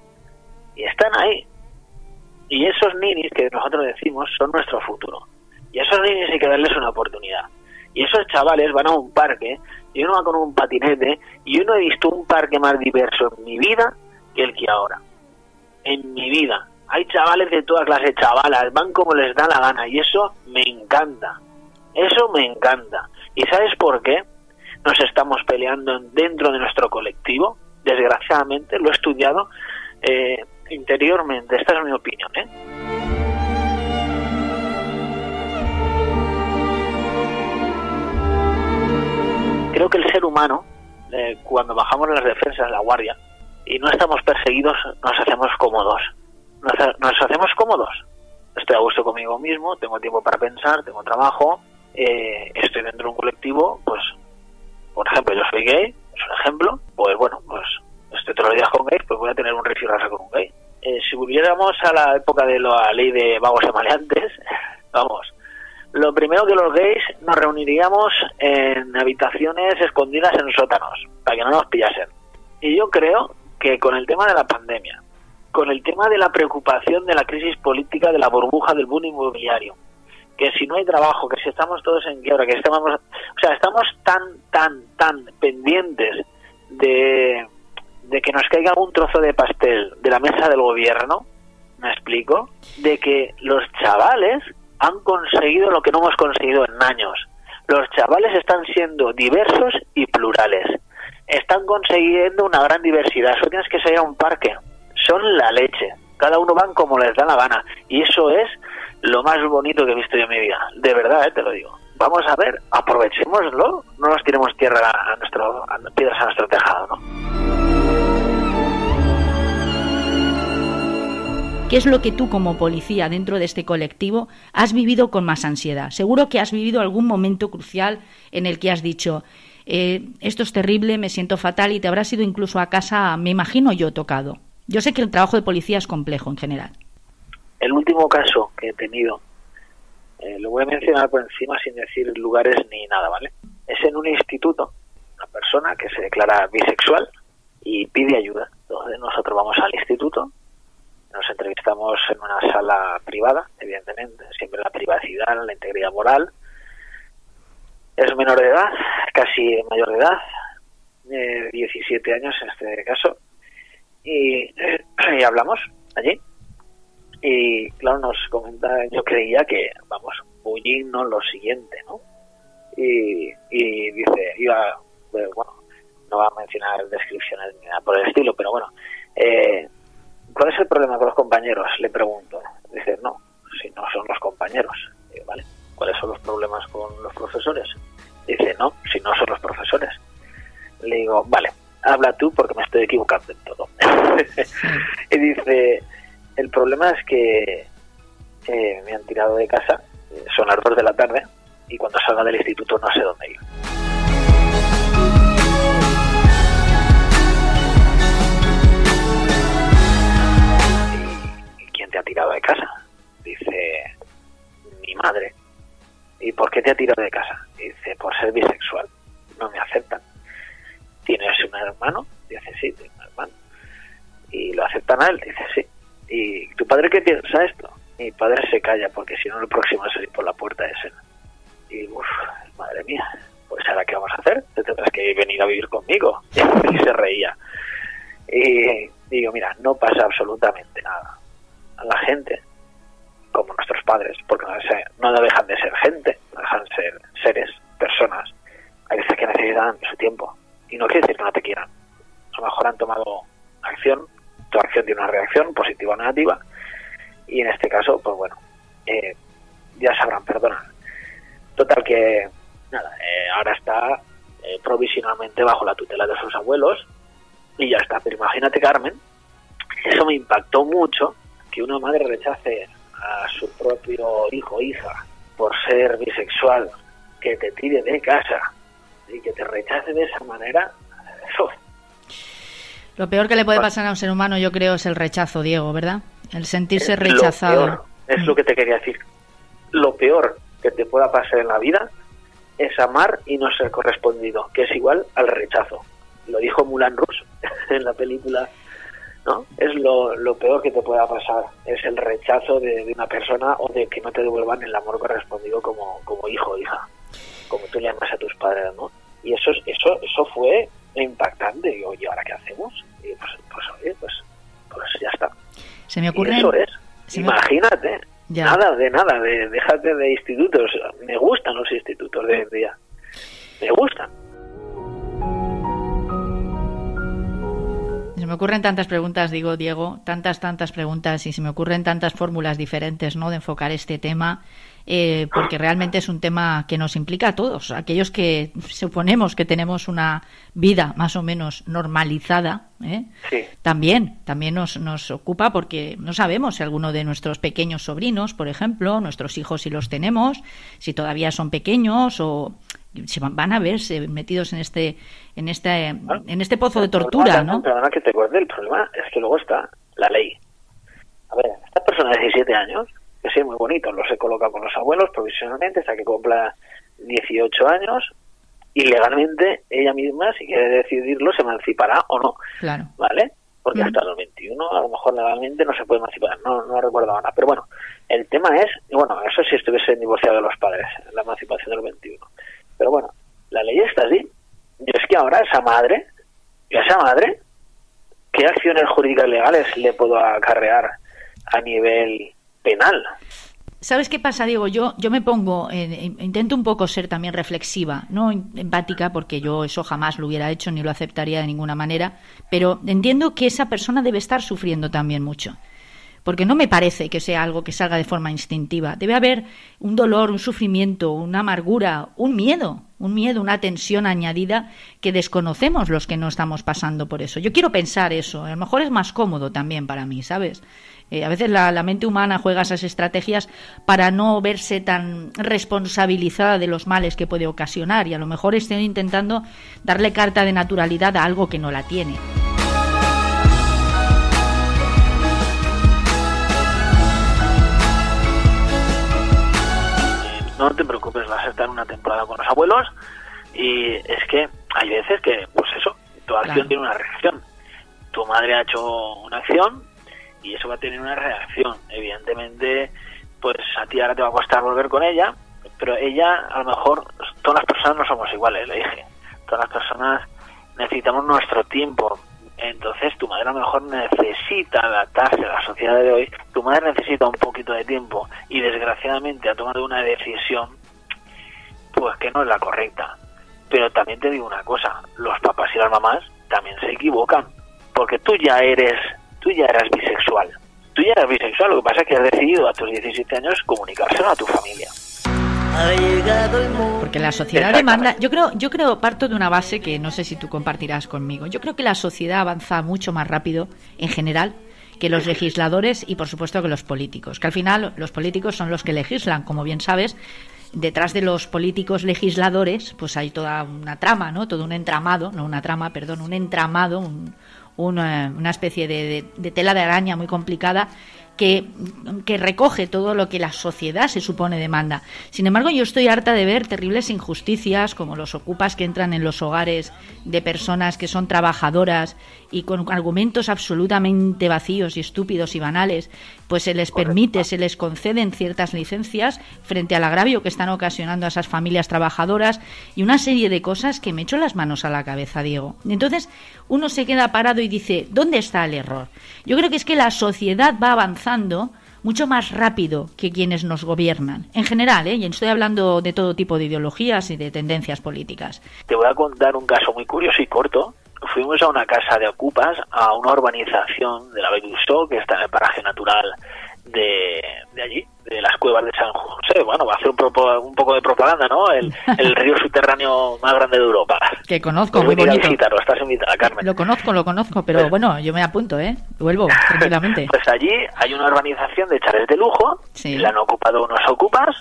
Y están ahí, y esos ninis que nosotros decimos son nuestro futuro. Y a esos ninis hay que darles una oportunidad. Y esos chavales van a un parque, y uno va con un patinete, y yo no he visto un parque más diverso en mi vida que el que ahora. En mi vida. Hay chavales de toda clase, chavalas, van como les da la gana, y eso me encanta. Eso me encanta. ¿Y sabes por qué? Nos estamos peleando dentro de nuestro colectivo. Desgraciadamente, lo he estudiado. Eh, interiormente. Esta es mi opinión, ¿eh? Creo que el ser humano, eh, cuando bajamos las defensas, la guardia, y no estamos perseguidos, nos hacemos cómodos. Nos, hacemos cómodos. Estoy a gusto conmigo mismo, tengo tiempo para pensar, tengo trabajo, eh, estoy dentro de un colectivo, pues, por ejemplo, yo soy gay, es un ejemplo, pues bueno, pues estoy todos los días con gays, pues voy a tener un rifirraza con un gay. Eh, si volviéramos a la época de la ley de vagos y maleantes, (laughs) vamos, lo primero que los gays nos reuniríamos en habitaciones escondidas en sótanos, para que no nos pillasen. Y yo creo que con el tema de la pandemia, con el tema de la preocupación de la crisis política, de la burbuja del boom inmobiliario, que si no hay trabajo, que si estamos todos en quiebra, que estamos, o sea, estamos tan, tan, tan pendientes de de que nos caiga un trozo de pastel de la mesa del gobierno, me explico, de que los chavales han conseguido lo que no hemos conseguido en años. Los chavales están siendo diversos y plurales. Están consiguiendo una gran diversidad. Solo tienes que salir a un parque. Son la leche. Cada uno van como les da la gana. Y eso es lo más bonito que he visto yo en mi vida. De verdad, ¿eh? te lo digo. Vamos a ver, aprovechémoslo. No nos tiremos tierra a nuestro, piedras a nuestro tejado, ¿no? ¿Qué es lo que tú como policía dentro de este colectivo has vivido con más ansiedad? Seguro que has vivido algún momento crucial en el que has dicho, eh, esto es terrible, me siento fatal y te habrás ido incluso a casa, me imagino yo, tocado. Yo sé que el trabajo de policía es complejo en general. El último caso que he tenido, eh, lo voy a mencionar por encima sin decir lugares ni nada, ¿vale? Es en un instituto, una persona que se declara bisexual y pide ayuda. Entonces nosotros vamos al instituto, nos entrevistamos en una sala privada, evidentemente, siempre la privacidad, la integridad moral. Es menor de edad, casi mayor de edad, eh, 17 años en este caso, y, (clears throat) y hablamos allí. Y claro, nos comenta, yo creía que, vamos, bullying no lo siguiente, ¿no? Y, y dice, iba, bueno, no va a mencionar descripciones ni nada por el estilo, pero bueno, eh, ¿Cuál es el problema con los compañeros? Le pregunto. Dice, no, si no son los compañeros. Digo, vale, ¿cuáles son los problemas con los profesores? Dice, no, si no son los profesores. Le digo, vale, habla tú porque me estoy equivocando en todo. (laughs) y dice, el problema es que eh, me han tirado de casa, son las dos de la tarde, y cuando salga del instituto no sé dónde ir. Te ha tirado de casa? Dice, mi madre. ¿Y por qué te ha tirado de casa? Dice, por ser bisexual. no me aceptan. ¿Tienes un hermano? Dice, sí, tengo un hermano. ¿Y lo aceptan a él? Dice, sí. ¿Y tu padre qué piensa esto? Mi padre se calla porque si no el próximo a salir por la puerta es él. Y, uff, madre mía, pues ahora qué vamos a hacer? Te tendrás que venir a vivir conmigo. (laughs) Y se reía. Y digo, mira, no pasa absolutamente nada. La gente, como nuestros padres, porque no, no dejan de ser gente, no dejan de ser seres, personas, hay veces que necesitan su tiempo. Y no quiere decir que no te quieran. A lo mejor han tomado acción, tu acción tiene una reacción, positiva o negativa, y en este caso, pues bueno, eh, ya sabrán perdonar. Total que, nada, eh, ahora está eh, provisionalmente bajo la tutela de sus abuelos, y ya está. Pero imagínate, Carmen, eso me impactó mucho, que una madre rechace a su propio hijo o hija por ser bisexual, que te tire de casa y que te rechace de esa manera. (laughs) Lo peor que le puede pasar a un ser humano, yo creo, es el rechazo, Diego, ¿verdad? El sentirse rechazado. es lo que te quería decir. Lo peor que te pueda pasar en la vida es amar y no ser correspondido, que es igual al rechazo. Lo dijo Mulan Rus (laughs) en la película ¿no? Es lo, lo, peor que te pueda pasar, es el rechazo de, una persona o de que no te devuelvan el amor correspondido como, como hijo o hija, como tú llamas a tus padres, ¿no? Y eso, eso, eso fue impactante. Y oye, ¿ahora qué hacemos? Y pues, pues oye, pues, pues ya está. Se me ocurre... eso es. Imagínate. Nada, de nada, de, déjate de institutos. Me gustan los institutos de día. Me gustan. Me ocurren tantas preguntas, digo Diego, tantas, tantas preguntas y se me ocurren tantas fórmulas diferentes ¿no? de enfocar este tema, eh, porque realmente es un tema que nos implica a todos, aquellos que suponemos que tenemos una vida más o menos normalizada, ¿eh? también, también nos, nos ocupa porque no sabemos si alguno de nuestros pequeños sobrinos, por ejemplo, nuestros hijos si los tenemos, si todavía son pequeños o se van a verse metidos en este en este en este pozo de tortura, ¿no? Perdona que te acuerde, el problema es que luego está la ley. A ver, esta persona de 17 años, que sí, muy bonito, lo se coloca con los abuelos provisionalmente hasta que cumpla 18 años y legalmente ella misma, si quiere decidirlo, se emancipará o no. Claro. ¿Vale? Porque hasta los 21 a lo mejor legalmente no se puede emancipar, no, no recuerdo ahora. Pero bueno, el tema es, bueno, eso si estuviese divorciado de los padres, la emancipación de los 21. Pero bueno, la ley está así. Y es que ahora esa madre, esa madre, ¿qué acciones jurídicas legales le puedo acarrear a nivel penal? ¿Sabes qué pasa, Diego? Yo, yo me pongo, intento un poco ser también reflexiva, no empática, porque yo eso jamás lo hubiera hecho ni lo aceptaría de ninguna manera, pero entiendo que esa persona debe estar sufriendo también mucho porque no me parece que sea algo que salga de forma instintiva. Debe haber un dolor, un sufrimiento, una amargura, un miedo, un miedo, una tensión añadida que desconocemos los que no estamos pasando por eso. Yo quiero pensar eso, a lo mejor es más cómodo también para mí, ¿sabes? Eh, a veces la, la, mente humana juega esas estrategias para no verse tan responsabilizada de los males que puede ocasionar y a lo mejor estoy intentando darle carta de naturalidad a algo que no la tiene. No te preocupes, vas a estar una temporada con los abuelos y es que hay veces que, pues eso, tu acción tiene una reacción. Tu madre ha hecho una acción y eso va a tener una reacción. Evidentemente, pues a ti ahora te va a costar volver con ella, pero ella, a lo mejor, todas las personas no somos iguales, le dije. Todas las personas necesitamos nuestro tiempo, entonces tu madre a lo mejor necesita adaptarse a la sociedad de hoy, tu madre necesita un poquito de tiempo y desgraciadamente ha tomado una decisión pues que no es la correcta. Pero también te digo una cosa, los papás y las mamás también se equivocan, porque tú ya eres, tú ya eras bisexual. Tú ya eras bisexual, lo que pasa es que has decidido a tus 17 años comunicárselo a tu familia. Porque la sociedad demanda, yo creo, yo creo, parto de una base que no sé si tú compartirás conmigo. Yo creo que la sociedad avanza mucho más rápido en general que los legisladores y por supuesto que los políticos, que al final los políticos son los que legislan, como bien sabes, detrás de los políticos legisladores, pues hay toda una trama, ¿no? Todo un entramado, no una trama, perdón, un entramado, una, especie de, tela de araña muy complicada que, recoge todo lo que la sociedad se supone demanda. Sin embargo, yo estoy harta de ver terribles injusticias como los ocupas que entran en los hogares de personas que son trabajadoras y con argumentos absolutamente vacíos y estúpidos y banales, pues se les permite, se les conceden ciertas licencias frente al agravio que están ocasionando a esas familias trabajadoras y una serie de cosas que me echo las manos a la cabeza, Diego. Entonces, uno se queda parado y dice, ¿dónde está el error? Yo creo que es que la sociedad va avanzando mucho más rápido que quienes nos gobiernan. En general, ¿eh? y estoy hablando de todo tipo de ideologías y de tendencias políticas. Te voy a contar un caso muy curioso y corto fuimos a una casa de ocupas, a una urbanización de la Belusó, que está en el paraje natural de, de, allí, de las cuevas de San José. Bueno, va a hacer un, un poco de propaganda, ¿no? El, el, (laughs) río subterráneo más grande de Europa. Que conozco, muy bonito. Visitarlo, estás invitada, Carmen. Lo conozco, lo conozco, pero bueno, yo me apunto, ¿eh? Vuelvo, tranquilamente. (laughs) pues allí hay una urbanización de chares de lujo, sí. la han ocupado unos ocupas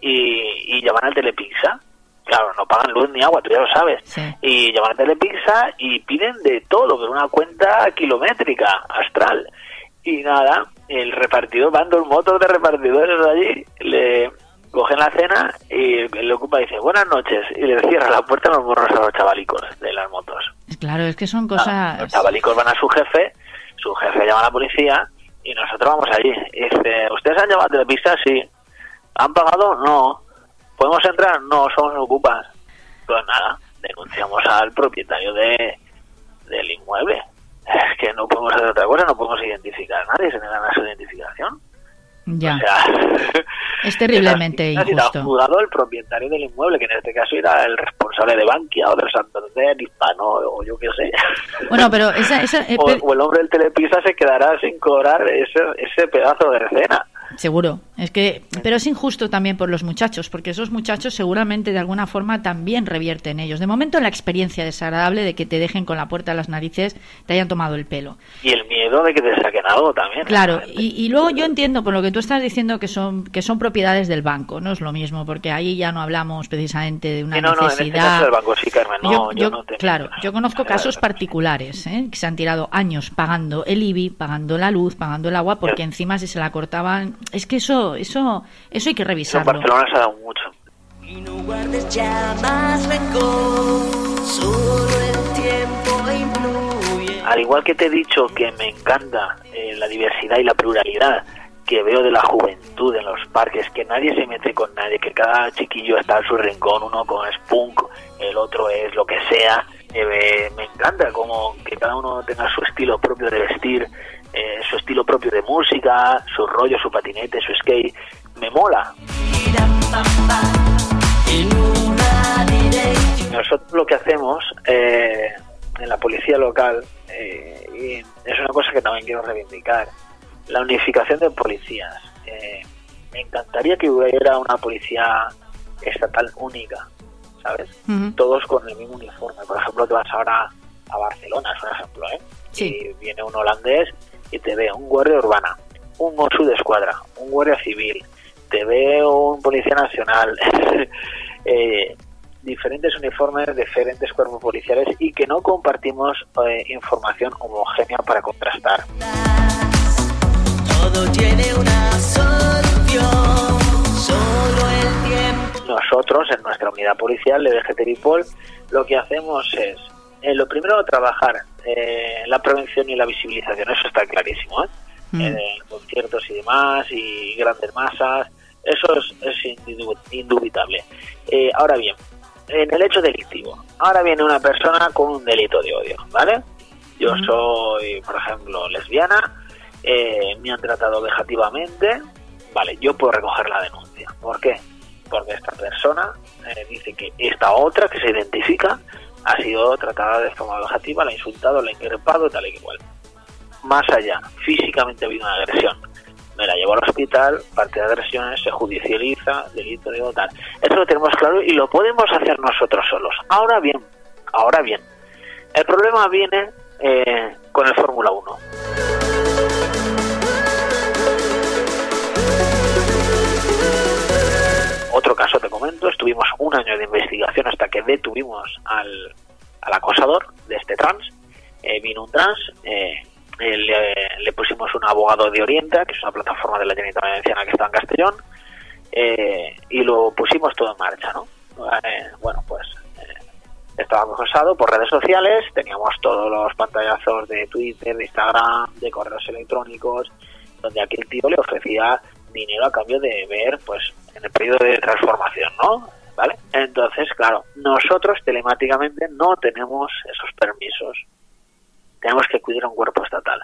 y, y llaman al Telepizza claro, no pagan luz ni agua, tú ya lo sabes. Y llaman a Telepizza y piden de todo, pero una cuenta kilométrica, astral. Y nada, el repartidor, van dos motos de repartidores de allí, le cogen la cena y el ocupa dice buenas noches y le cierra la puerta a los morros a los chavalicos de las motos. Claro, es que son cosas... los chavalicos van a su jefe, su jefe llama a la policía y nosotros vamos allí. Y dice, ¿ustedes han llamado a Telepizza? Sí. ¿Han pagado? No. ¿Podemos entrar? No, somos ocupas. Pues nada, denunciamos al propietario de del inmueble. Es que no podemos hacer otra cosa, no podemos identificar a nadie, se negan a su identificación. Ya. O sea, (laughs) es terriblemente (laughs) injusto. Ha juzgado el propietario del inmueble, que en este caso era el responsable de Bankia o del Santander, Hispano o yo qué sé. Bueno, pero esa, esa eh, (laughs) o, o, el hombre del Telepisa se quedará sin cobrar ese, ese pedazo de escena. Seguro, es que, pero es injusto también por los muchachos, porque esos muchachos seguramente de alguna forma también revierten ellos. De momento la experiencia desagradable de que te dejen con la puerta a las narices, te hayan tomado el pelo. Y el miedo de que te saquen algo también. Claro, y, y, luego yo entiendo por lo que tú estás diciendo que son que son propiedades del banco, no es lo mismo, porque ahí ya no hablamos precisamente de una sí, no, necesidad. No, en este caso del banco sí, Carmen, no, yo, yo, no te... Claro, yo conozco casos particulares, ¿eh? que se han tirado años pagando el IBI, pagando la luz, pagando el agua, porque encima si se la cortaban, es que eso eso eso hay que revisarlo. En Barcelona se ha dado mucho. Y no guardes ya más rencor, solo el tiempo influye. Al igual que te he dicho que me encanta eh, la diversidad y la pluralidad que veo de la juventud en los parques, que nadie se mete con nadie, que cada chiquillo está en su rincón, uno con spunk, el otro es lo que sea. Eh, me encanta como que cada uno tenga su estilo propio de vestir, eh, su estilo propio de música, su rollo, su patinete, su skate. Me mola. Nosotros lo que hacemos eh, en la policía local, eh, y es una cosa que también quiero reivindicar, la unificación de policías. Eh, me encantaría que hubiera una policía estatal única, ¿sabes? Uh -huh. Todos con el mismo uniforme. Por ejemplo, te vas ahora a Barcelona, es un ejemplo, ¿eh? Sí. Y viene un holandés y te ve un guardia urbana, un Mossu de escuadra, un guardia civil, te ve un policía nacional, (laughs) eh, diferentes uniformes, diferentes cuerpos policiales y que no compartimos eh, información homogénea para contrastar. Todo tiene una solución, solo el tiempo. Nosotros, en nuestra unidad policial de DGT lo que hacemos es, eh, lo primero, trabajar eh, la prevención y la visibilización, eso está clarísimo, ¿eh? Mm. Eh, conciertos y demás, y grandes masas, eso es, es indu- indubitable. Eh, ahora bien, en el hecho delictivo, ahora viene una persona con un delito de odio, ¿vale? Yo soy, por ejemplo, lesbiana, eh, me han tratado vejativamente, vale, yo puedo recoger la denuncia. ¿Por qué? Porque esta persona eh, dice que esta otra que se identifica ha sido tratada de forma vejativa, la ha insultado, la ha increpado, tal y igual. Más allá, físicamente ha habido una agresión. Me la llevo al hospital, parte de agresiones, se judicializa, delito de tal. Eso lo tenemos claro y lo podemos hacer nosotros solos. Ahora bien, ahora bien, el problema viene eh, con el Fórmula 1. Otro caso te comento, estuvimos un año de investigación hasta que detuvimos al, al acosador de este trans. Eh, vino un trans, eh, le, pusimos un abogado de Orienta, que es una plataforma de la Generalitat Valenciana que está en Castellón, y lo pusimos todo en marcha, ¿no? bueno, pues estaba acosado por redes sociales, teníamos todos los pantallazos de Twitter, de Instagram, de correos electrónicos, donde aquel tío le ofrecía dinero a cambio de ver, pues, en el periodo de transformación, ¿no? ¿Vale? Entonces, claro, nosotros telemáticamente no tenemos esos permisos. Tenemos que acudir a un cuerpo estatal,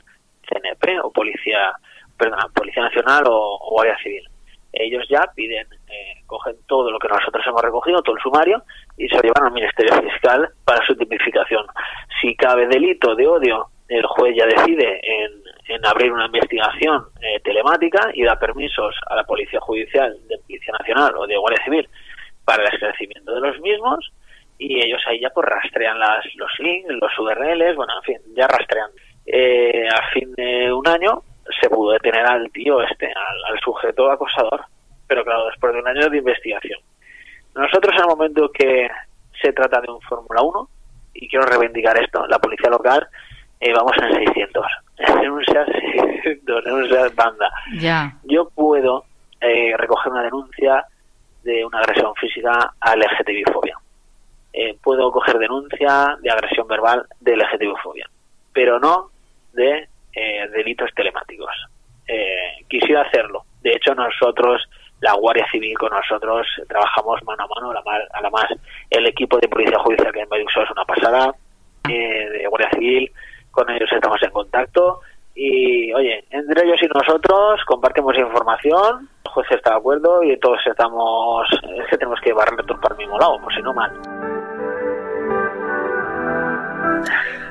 CNP o Policía, perdón, Policía Nacional o, Guardia Civil ellos ya piden, eh, cogen todo lo que nosotros hemos recogido, todo el sumario, y se lo llevan al Ministerio Fiscal para su tipificación. Si cabe delito de odio, el juez ya decide en, en abrir una investigación eh, telemática y da permisos a la Policía Judicial, de Policía Nacional o de Guardia Civil para el esclarecimiento de los mismos, y ellos ahí ya pues rastrean las, los links, los URLs, bueno, en fin, ya rastrean. Eh, a fin de un año se pudo detener al tío este, al, sujeto acosador, pero claro, después de un año de investigación. Nosotros en el momento que se trata de un Fórmula 1, y quiero reivindicar esto, la policía local, eh, vamos en 600, en un SEAT 600, en un SEAT banda. Ya. Yo puedo eh, recoger una denuncia de una agresión física a LGTBI-fobia. Eh, puedo coger denuncia de agresión verbal de LGTBI-fobia, pero no de eh, delitos telemáticos. Eh, quisiera hacerlo. De hecho, nosotros, la Guardia Civil con nosotros, trabajamos mano a mano. A la más, el equipo de Policía Judicial que en Bayuxo es una pasada, eh, de Guardia Civil, con ellos estamos en contacto. Y, oye, entre ellos y nosotros compartimos información, el juez está de acuerdo y todos estamos, es que tenemos que llevarle todo para el mismo lado, por si no mal.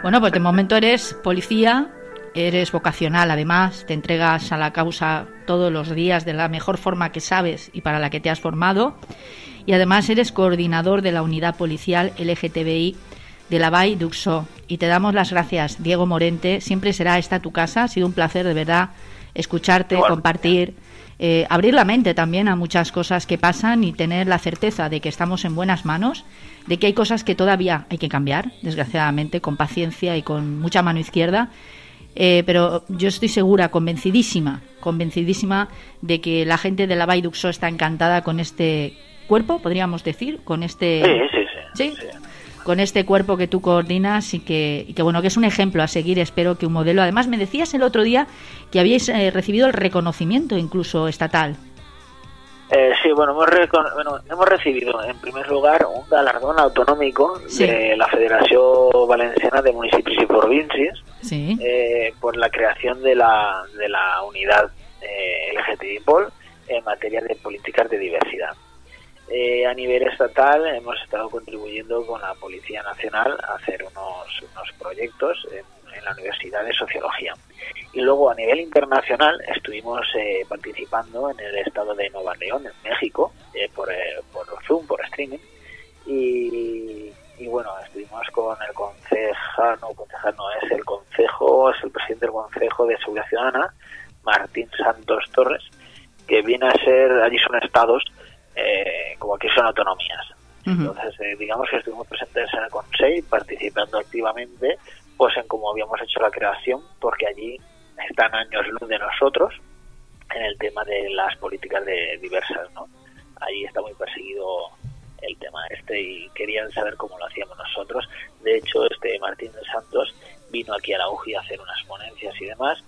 Bueno, pues de momento eres policía eres vocacional además, te entregas a la causa todos los días de la mejor forma que sabes y para la que te has formado. Y además eres coordinador de la unidad policial LGTBI de d'Uxó. Y te damos las gracias, Diego Morente. Siempre será esta tu casa. Ha sido un placer de verdad escucharte, compartir, eh, abrir la mente también a muchas cosas que pasan y tener la certeza de que estamos en buenas manos, de que hay cosas que todavía hay que cambiar, desgraciadamente, con paciencia y con mucha mano izquierda eh, pero yo estoy segura, convencidísima, convencidísima de que la gente de la Baiduxo está encantada con este cuerpo, podríamos decir, con este... Sí, sí, sí. Con este cuerpo que tú coordinas y que, y que, bueno, que es un ejemplo a seguir, espero que un modelo. Además, me decías el otro día que habíais eh, recibido el reconocimiento incluso estatal. Eh, sí, bueno hemos, bueno, hemos recibido en primer lugar un galardón autonómico de la Federación Valenciana de Municipios y Provincias eh, por la creación de la, de la unidad eh, LGTBI-POL en materia de políticas de diversidad. Eh, a nivel estatal hemos estado contribuyendo con la Policía Nacional a hacer unos, unos proyectos en, la Universidad de Sociología. Y luego a nivel internacional estuvimos eh, participando en el estado de Nueva León, en México, eh, por, por Zoom, por streaming. Y, y bueno, estuvimos con el concejal, no, concejal no, es el concejo, es el presidente del Consejo de Seguridad Ciudadana, Martín Santos Torres, que viene a ser, allí son estados, eh, como aquí son autonomías. Entonces, eh, digamos que estuvimos presentes en el Consejo, participando activamente, pues en cómo habíamos hecho la creación, porque allí están años luz de nosotros en el tema de las políticas de diversas, ¿no? Allí está muy perseguido el tema este y querían saber cómo lo hacíamos nosotros. De hecho, este Martín de Santos vino aquí a la UGI a hacer unas ponencias y demás.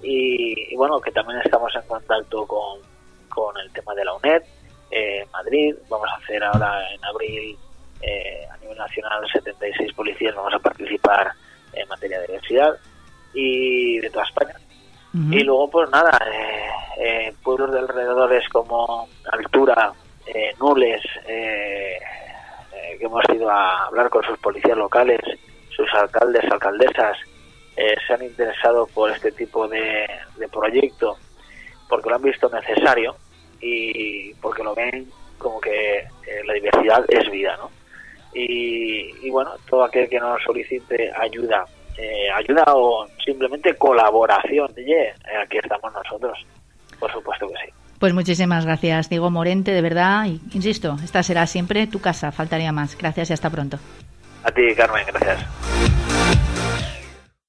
Y, bueno, que también estamos en contacto con, con el tema de la UNED, eh, Madrid. Vamos a hacer ahora en abril eh, a nivel nacional 76 policías, vamos a participar en materia de diversidad y de toda España. Y luego, pues nada, eh, eh, pueblos de alrededores como Altura, eh, Nules, eh, que hemos ido a hablar con sus policías locales, sus alcaldes, alcaldesas, se han interesado por este tipo de, proyecto porque lo han visto necesario y porque lo ven como que la diversidad es vida, ¿no? Y, bueno, todo aquel que nos solicite ayuda, ayuda o simplemente colaboración, aquí estamos nosotros, por supuesto que sí. Pues muchísimas gracias, Diego Morente, de verdad. Y, insisto, esta será siempre tu casa, faltaría más. Gracias y hasta pronto. A ti, Carmen, gracias.